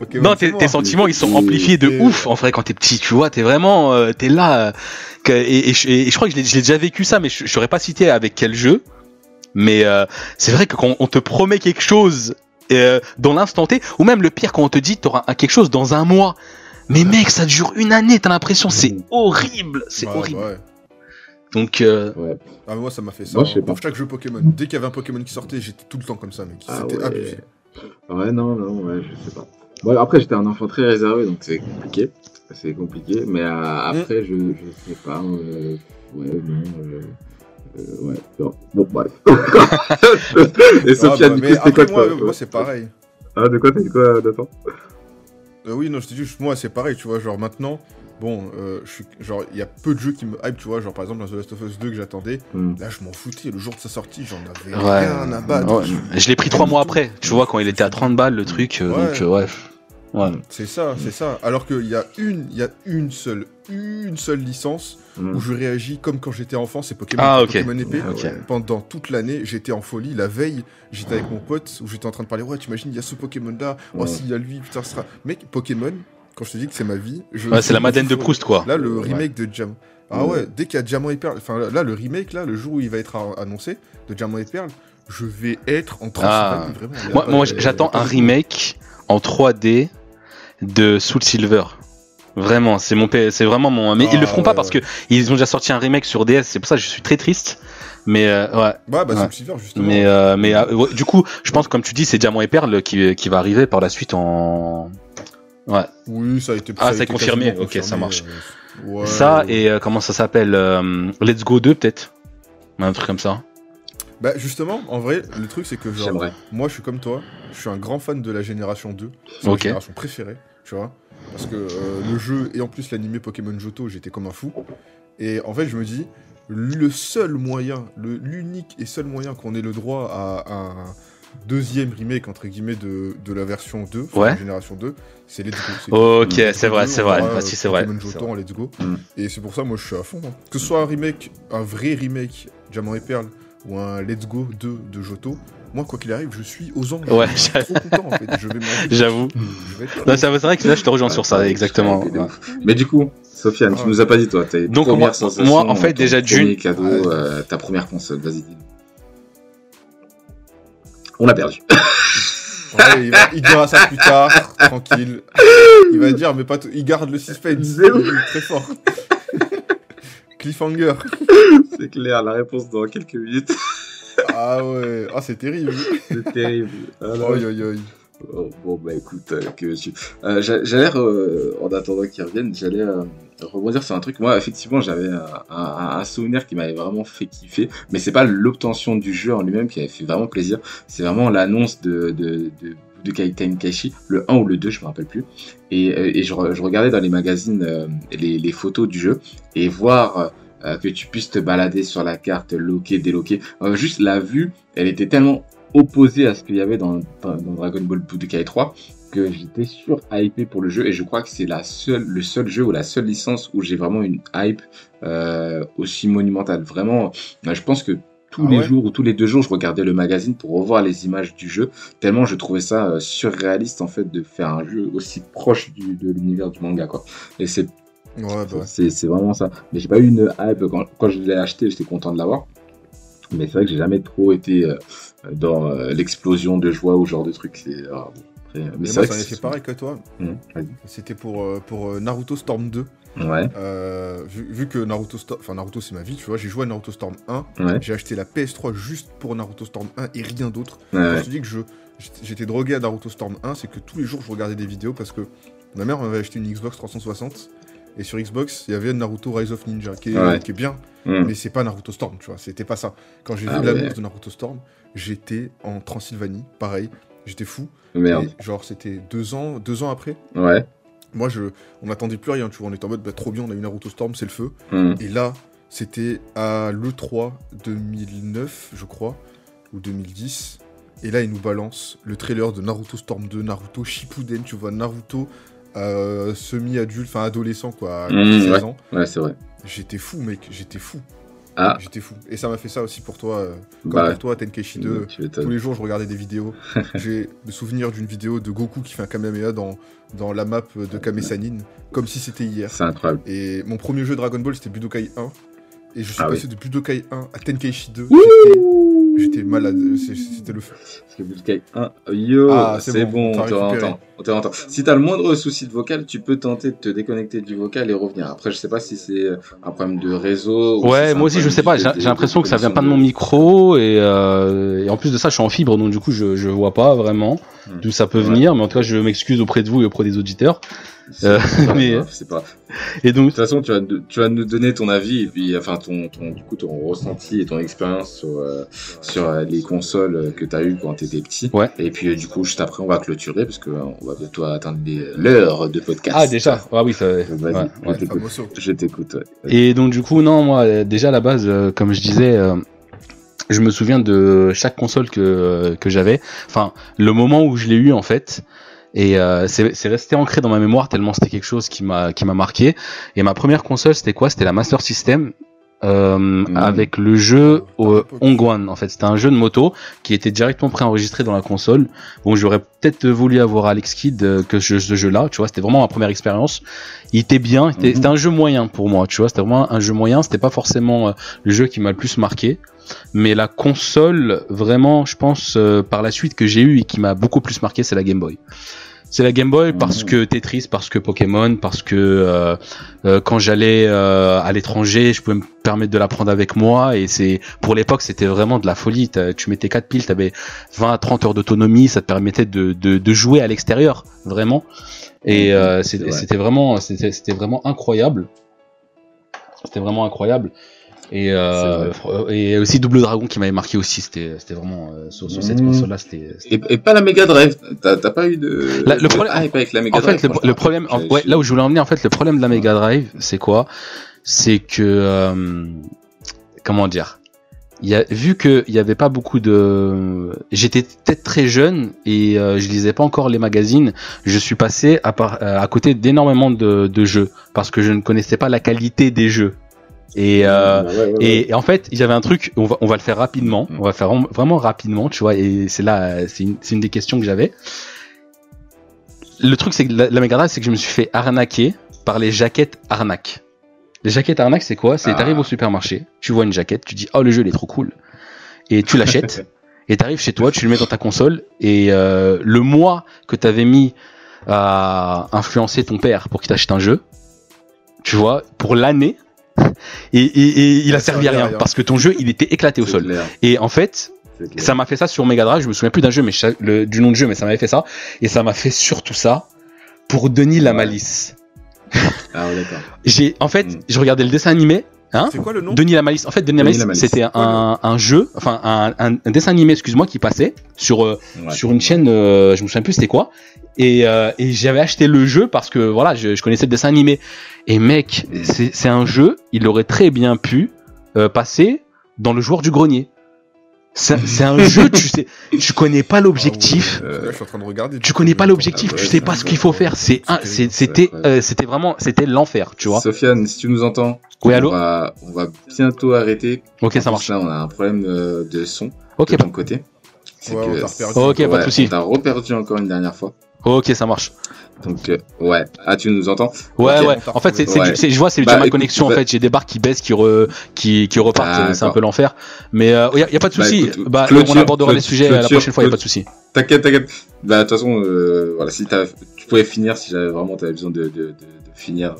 Pokémon,
Non, tes, sentiments, ils sont amplifiés de ouf, en vrai, quand t'es petit, tu vois, t'es vraiment, euh, t'es là, euh, et, et je- et je crois que je l'ai je l'ai déjà vécu ça, mais je, je saurais pas citer avec quel jeu, mais euh, c'est vrai que quand on te promet quelque chose euh, dans l'instant T, ou même le pire, quand on te dit t'auras quelque chose dans un mois, mais mec, ça dure une année, t'as l'impression, c'est horrible, c'est
Ouais,
horrible.
ouais.
Donc, euh,
Ouais.
Ah, moi, ça m'a fait ça.
Moi, je sais
Pour chaque jeu Pokémon, dès qu'il y avait un Pokémon qui sortait, j'étais tout le temps comme ça, mec.
Ah
C'était
ouais.
abusé.
Ouais, non, non, ouais, je sais pas. Bon, après, j'étais un enfant très réservé, donc c'est compliqué. C'est compliqué, mais euh, après, je, je sais pas. euh, ouais, non. Euh, ouais, non. Bon, bref. Et
Ah,
Sophia,
bah,
du coup,
mais
c'était
après,
quoi
moi,
toi
moi c'est pareil.
Ah, de quoi t'as dit quoi, Nathan?
Euh, oui, non, je te dis juste, moi, c'est pareil, tu vois. Genre, maintenant, bon, euh, je suis. Genre, il y a peu de jeux qui me hype, tu vois. Genre, par exemple, dans The Last of Us 2 que j'attendais,
Hmm.
là, je m'en foutais. Le jour de sa sortie, j'en avais
ouais,
rien à battre.
ouais. je l'ai pris trois mois après, tu vois, quand il était à 30 balles, le truc, euh,
Ouais.
donc, euh, ouais. Ouais.
C'est ça, c'est ça. Alors qu'il y a une, il y a une seule, une seule licence
Hmm.
où je réagis comme quand j'étais enfant, c'est Pokémon,
Ah, ok.
Pokémon épée. Pendant toute l'année, j'étais en folie. La veille, j'étais avec mon pote où j'étais en train de parler. Ouais, t'imagines, il y a ce Pokémon là. Oh,
Ouais.
s'il y a lui, putain, ce sera. Mec, Pokémon, quand je te dis que c'est ma vie. Je...
Ouais, c'est la Madeleine de Proust, quoi.
Là, le
Ouais.
remake de Jam. Ah ouais, dès qu'il y a Diamant et Perle, enfin là, le remake, là, le jour où il va être annoncé de Diamant et Perle, je vais être en
Ah.
Transylvanie, vraiment.
Moi, moi
de-
j'attends un
de-
remake en 3D de Soul Silver. Vraiment, c'est mon, c'est vraiment mon. Mais
Ah,
ils le feront pas
ouais,
parce
ouais.
que ils ont déjà sorti un remake sur DS. C'est pour ça que je suis très triste. Mais euh, ouais.
Ouais, bah,
Ouais.
Soul Silver, justement.
Mais euh, mais euh, ouais, du coup, je pense comme tu dis, c'est Diamant et Perle qui qui va arriver par la suite en. Ouais.
Oui, ça a été.
Ah,
a
c'est
été
confirmé.
quasiment
Ok, ça marche.
ouais,
ça et euh, comment ça s'appelle euh, Let's Go 2 peut-être. Un truc comme ça.
Bah, justement, en vrai, le truc, c'est que genre, moi, je suis comme toi, je suis un grand fan de la génération 2. C'est ma génération préférée, tu vois. Parce que euh, le jeu et en plus l'animé Pokémon Johto, j'étais comme un fou. Et en fait, je me dis, le seul moyen, l'unique et seul moyen qu'on ait le droit à, un deuxième remake, entre guillemets, de, de la version 2, enfin,
Ouais.
la génération 2, c'est Let's Go.
Ok, c'est vrai, c'est
2,
vrai. Ah, si, c'est vrai.
Pokémon Johto en Let's Go.
Mm.
Et c'est pour ça, moi, je suis à fond. hein. Que ce soit un remake, un vrai remake, Diamant et Perle, ou un Let's Go 2 de Johto, moi, quoi qu'il arrive, je suis aux anges.
Ouais,
je suis trop content, en fait. Je vais manger.
J'avoue.
Être
c'est c'est vrai que là, je te rejoins sur ça, exactement. Ouais.
Mais du coup, Sofiane, tu nous as pas dit toi, tes
Donc, moi- moi, en fait, déjà,
premier
d'une-
cadeau, euh, ta première console, vas-y dis. On l'a perdu.
Ouais, il, va- il dira ça plus tard, tranquille. Il va dire, mais pas tout. Il garde le suspense.
Zéro.
Il est très fort. Cliffhanger.
C'est clair, la réponse dans quelques minutes.
Ah ouais. Ah, c'est terrible.
C'est terrible. Non.
Oi, oi, oi.
Oh, bon bah écoute, euh, que tu... euh, j'a- j'allais, euh, en attendant qu'ils reviennent, j'allais euh, rebondir sur un truc. Moi, effectivement, j'avais un, un- un souvenir qui m'avait vraiment fait kiffer, mais c'est pas l'obtention du jeu en lui-même qui avait fait vraiment plaisir. C'est vraiment l'annonce de, de, de Budokai Tenkaichi, le 1 ou le 2, je me rappelle plus. Et, et je, re- je regardais dans les magazines euh, les, les photos du jeu et voir euh, que tu puisses te balader sur la carte, loquer, déloquer. Euh, juste la vue, elle était tellement opposée à ce qu'il y avait dans, dans, dans Dragon Ball Budokai 3 que j'étais sur hypé pour le jeu et je crois que c'est la seule, le seul jeu ou la seule licence où j'ai vraiment une hype euh, aussi monumentale. Vraiment, je pense que tous
Ah
les
ouais?
jours ou tous les deux jours, je regardais le magazine pour revoir les images du jeu, tellement je trouvais ça surréaliste en fait de faire un jeu aussi proche du, de l'univers du manga quoi. Et c'est
Ouais, bah
c'est vraiment ça. Mais j'ai pas eu une hype quand, quand je l'ai acheté, j'étais content de l'avoir. Mais c'est vrai que j'ai jamais trop été euh, dans euh, l'explosion de joie ou genre de truc. C'est ah, bon, après, mais
Mais
c'est
fait pareil que toi.
Vas-y.
C'était pour, euh, pour euh, Naruto Storm 2.
Ouais,
Euh, vu, vu que Naruto Storm... Enfin, Naruto, c'est ma vie, tu vois. J'ai joué à Naruto Storm 1.
ouais,
J'ai acheté la PS3 juste pour Naruto Storm 1 et rien d'autre.
ouais,
Quand je te dis que je j'étais- j'étais drogué à Naruto Storm 1, c'est que tous les jours je regardais des vidéos parce que ma mère m'avait acheté une Xbox 360 et sur Xbox il y avait Naruto Rise of Ninja qui est,
Ouais.
qui est bien,
Hum.
mais c'est pas Naruto Storm, tu vois, c'était pas ça. Quand j'ai
Ah
vu
ouais.
l'annonce de Naruto Storm, j'étais en Transylvanie, pareil, j'étais fou.
Merde.
Et genre c'était deux ans, deux ans après.
Ouais.
Moi je, on n'attendait plus rien, tu vois, on était en mode bah, trop bien, on a eu Naruto Storm, c'est le feu.
Hum.
Et là, c'était à l'E3 2009, je crois, ou 2010. Et là, il nous balance le trailer de Naruto Storm 2, Naruto Shippuden, tu vois, Naruto euh, semi-adulte, enfin adolescent, quoi, à
Mmh,
16 ans.
Ouais, c'est vrai.
J'étais fou, mec, j'étais fou.
Ah,
J'étais fou. Et ça m'a fait ça aussi pour toi, euh, comme
bah,
pour toi, Tenkaichi 2.
tu
Tous les jours, je regardais des vidéos. J'ai le souvenir d'une vidéo de Goku qui fait un Kamehameha dans, dans la map de Kame Sanin, comme si c'était hier.
C'est incroyable.
Et mon premier jeu Dragon Ball, c'était Budokai 1. Et je suis
Ah
passé de Budokai 1 à Tenkaichi 2.
Wouh
J'étais- malade. C'était le feu.
Parce que Budokai 1, yo,
Ah, c'est bon,
bon,
t'as récupéré.
On. Si t'as le moindre souci de vocal, tu peux tenter de te déconnecter du vocal et revenir. Après, je sais pas si c'est un problème de réseau. si
Ouais, moi aussi, je sais pas.
de-
J'ai
de-
l'impression
de
que ça vient pas de mon micro et, euh, et en plus de ça, je suis en fibre, donc du coup, je je vois pas vraiment
Hmm.
d'où ça peut
Ouais.
venir. Mais en tout cas, je m'excuse auprès de vous et auprès des auditeurs. Euh,
pas
mais-
c'est pas.
Et
De
donc,
toute façon, tu vas, tu vas nous donner ton avis et puis, enfin, ton, ton, du coup, ton ressenti et ton expérience sur, euh, sur euh, les consoles euh, que tu as eues quand tu étais petit.
Ouais.
Et puis, euh, du coup, juste après, on va clôturer parce que euh, on va bientôt atteindre les- l'heure de podcast.
ah déjà, ah oui, ça.
Vas-y,
ouais, ouais.
je t'écoute. Ouais.
Et donc du coup, non, moi, euh, déjà à la base, euh, comme je disais, euh, je me souviens de chaque console que que j'avais. Enfin, le moment où je l'ai eu en fait. Et euh, c'est c'est resté ancré dans ma mémoire tellement c'était quelque chose qui m'a qui m'a marqué. Et ma première console c'était quoi? C'était la Master System. Euh, avec le jeu euh. Ongwan en fait. C'était un jeu de moto qui était directement préenregistré dans la console. Bon j'aurais peut-être voulu avoir Alex Kidd euh, que ce, ce jeu là tu vois. C'était vraiment ma première expérience. Il était bien. C'était
Mhm.
c'était un jeu moyen pour moi tu vois. C'était vraiment un jeu moyen. C'était pas forcément euh, le jeu qui m'a le plus marqué. Mais la console vraiment je pense euh, par la suite que j'ai eu et qui m'a beaucoup plus marqué c'est la Game Boy c'est la Game Boy parce que Tetris, parce que Pokémon, parce que euh, euh, quand j'allais euh, à l'étranger, je pouvais me permettre de la prendre avec moi et c'est pour l'époque c'était vraiment de la folie. Tu mettais quatre piles, t'avais 20 à 30 heures d'autonomie, ça te permettait de, de, de jouer à l'extérieur vraiment. Et
Mhm,
euh, c'était
vrai.
c'était vraiment c'était vraiment incroyable. C'était vraiment incroyable. Et, euh, et aussi Double Dragon qui m'avait marqué aussi, c'était c'était vraiment euh, sur, sur cette
Mhm.
console là, c'était c'était
Et, et pas la Mega Drive. T'as t'as pas eu de.
La- le
de
problème-
hype avec la Mega
En
Drive.
fait, le, problème, en- ouais, là où je voulais en venir, en fait, le problème de la Mega Drive, c'est quoi? C'est que, euh, comment dire? Il y a, vu que il y avait pas beaucoup de, j'étais peut-être très jeune et euh, je lisais pas encore les magazines. Je suis passé à, par- euh, à côté d'énormément de, de jeux parce que je ne connaissais pas la qualité des jeux. Et euh,
Ouais, ouais, ouais.
et, et en fait, il y avait un truc, on va, on va le faire rapidement, on va faire vraiment- vraiment rapidement, tu vois, et c'est là, c'est une, des questions que j'avais. Le truc, c'est que la, la c'est que je me suis fait arnaquer par les jaquettes arnaques. Les jaquettes arnaques, c'est quoi? C'est
Ah.
t'arrives au supermarché, tu vois une jaquette, tu dis oh le jeu il est trop cool, et tu l'achètes, et t'arrives chez toi, tu le mets dans ta console, et euh, le mois que t'avais mis à influencer ton père pour qu'il t'achète un jeu, tu vois, pour l'année, et, et, et il a servi à rien
rien.
parce que ton jeu il était éclaté au sol.
clair,
Et en fait, ça m'a fait ça sur Mega Drive. Je me souviens plus d'un jeu, mais je sais- le- du nom de jeu, mais ça m'avait fait ça. Et ça m'a fait surtout ça pour Denis la malice.
Ah ouais.
J'ai, en fait,
Mm.
je regardais le dessin animé. Hein
C'est quoi le nom?
Denis la Malice. En fait, Denis la
Denis
Malice,
la Malice.
c'était un, un jeu, enfin un, un- un dessin animé, excuse-moi, qui passait sur euh,
Ouais.
sur une chaîne, euh, je me souviens plus c'était quoi. Et, euh, et j'avais acheté le jeu parce que voilà, je, je connaissais le dessin animé. Et mec, c'est un jeu, il aurait très bien pu euh, passer dans le joueur du grenier. C'est un jeu, tu sais, tu connais pas l'objectif.
Ah ouais, je suis en train de regarder.
Tu connais pas l'objectif,
Ah ouais,
tu sais pas ce qu'il faut faire. C'est un, c'était, euh, c'était vraiment, c'était l'enfer, tu vois.
Sofiane, si tu nous entends,
Oui,
on,
allô.
va, on va bientôt arrêter.
Ok, ça marche.
Là, on a un problème de son
Ok,
de ton côté.
Ouais,
que.
Ok, pas de souci.
On t'a reperdu encore une dernière fois.
Ok, ça marche.
Donc, euh, ouais. Ah, tu nous entends
Ouais,
Ok.
ouais. En fait, c'est, c'est,
Ouais.
je vois, c'est
Bah,
déjà ma
écoute,
connexion. En
bah-
fait, j'ai des barres qui baissent, qui re, qui, qui repartent.
D'accord.
C'est un peu l'enfer. Mais il y, a, y a pas de
Bah,
souci. Bah, on abordera les
clôture-
sujets la
clôture-
prochaine fois. Y a pas de souci.
T'inquiète, t'inquiète. Bah, de toute façon, euh, voilà, si tu pouvais finir, si j'avais vraiment t'avais besoin de, de, de, de finir,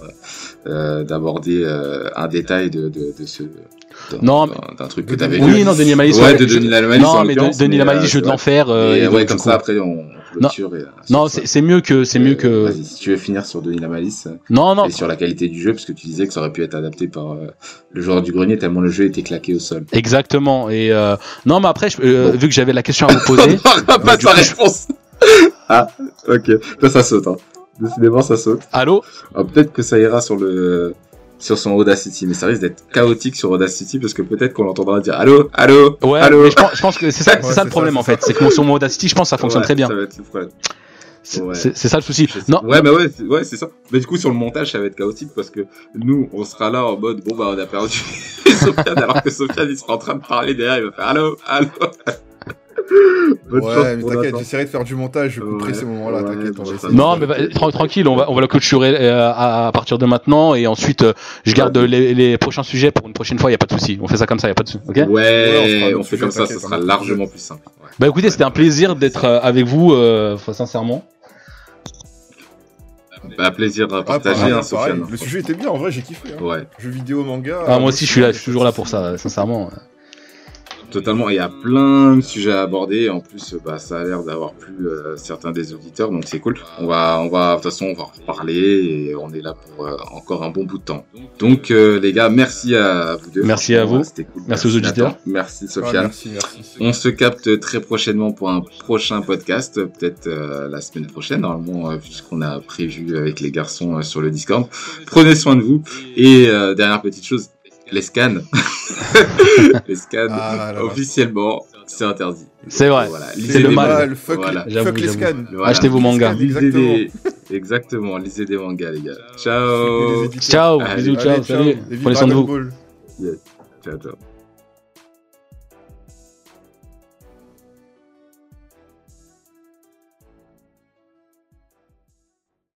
euh, d'aborder euh, un détail de, de, de ce, d'un,
Non,
d'un- d'un truc que t'avais
Oui,
vu.
non, Denis Malice.
ouais, de Denis Lalmalis.
Non, mais de- Denis Lamalis, jeu de l'enfer. euh,
ouais, comme ça, après, on clôture. euh,
Non,
sur
c'est,
ça.
mieux que, c'est mieux que.
Euh, Vas-y, si tu veux finir sur Denis Lamalis.
Non, non.
et sur la qualité du jeu, parce que tu disais que ça aurait pu être adapté par euh, le joueur du grenier tellement le jeu était claqué au sol.
Exactement. Et euh, non, mais après, je- euh,
Bon.
vu que j'avais la question à vous poser.
pas ta
je-
réponse. ah, ok. Là, ça saute. Hein. Décidément, ça saute.
Allô?
Alors, peut-être que ça ira sur le sur son Audacity, mais ça risque d'être chaotique sur Audacity parce que peut-être qu'on l'entendra dire allô, allô,
Ouais.
allô?
Mais je pense, je pense que c'est ça,
Ouais,
le problème
ça,
en fait. C'est que sur mon Audacity, je pense que ça fonctionne
Ouais,
très bien.
Ça va être le problème.
C'est,
ouais.
ça le souci. Non.
Ouais, mais ouais, c'est- ouais, c'est ça. Mais du coup, sur le montage, ça va être chaotique parce que nous, on sera là en mode, bon, bah, on a perdu Sofiane, alors que Sofiane, il sera en train de parler derrière, il va faire allô, allô? Bonne chance
Ouais, mais t'inquiète, j'essaierai de faire du montage, je couperai
Ouais,
ces moments-là,
ouais,
t'inquiète.
Non, mais bah, tra- tranquille, on va, on va le clôturer euh, à, à partir de maintenant et ensuite euh, je garde les, les prochains sujets pour une prochaine fois, y a pas de souci. On fait ça comme ça, y a pas de souci. Ok
Ouais, on
fait comme ça, ça sera
a
largement plus simple. Ouais.
Bah écoutez, c'était un plaisir d'être euh, avec vous, euh, sincèrement.
Bah, plaisir à
Ah,
partager,
pareil,
hein,
pareil.
Sofiane.
Le sujet était bien, en vrai, j'ai kiffé. Hein.
Ouais,
Jeux vidéo, manga.
Ah, moi aussi, je suis là, je suis toujours là pour ça, sincèrement.
Totalement. Il y a plein de sujets à aborder. En plus, bah, ça a l'air d'avoir plu euh, certains des auditeurs, donc c'est cool. On va, on va, de toute façon, on va en reparler et on est là pour euh, encore un bon bout de temps. Donc, euh, les gars, merci à vous deux.
Merci à vous.
C'était cool.
Merci aux auditeurs.
Nathan. Merci, Sofiane.
merci, merci.
On se capte très prochainement pour un prochain podcast, peut-être euh, la semaine prochaine, normalement, euh, puisqu'on a prévu avec les garçons euh, sur le Discord. Prenez soin de vous. Et euh, dernière petite chose, les scans. les scans,
Ah, là, là.
officiellement, c'est interdit.
C'est vrai.
Voilà.
C'est
Lisez
le mal.
mangas.
Fuck,
Voilà.
fuck les scans.
Voilà.
Achetez vos mangas.
Lisez
Exactement.
des... Exactement, lisez des mangas, les gars. Ciao.
Ciao,
Allez,
bisous,
Allez,
ciao,
ciao.
salut. Prenez soin de vous.
Ball.
Ciao, ciao.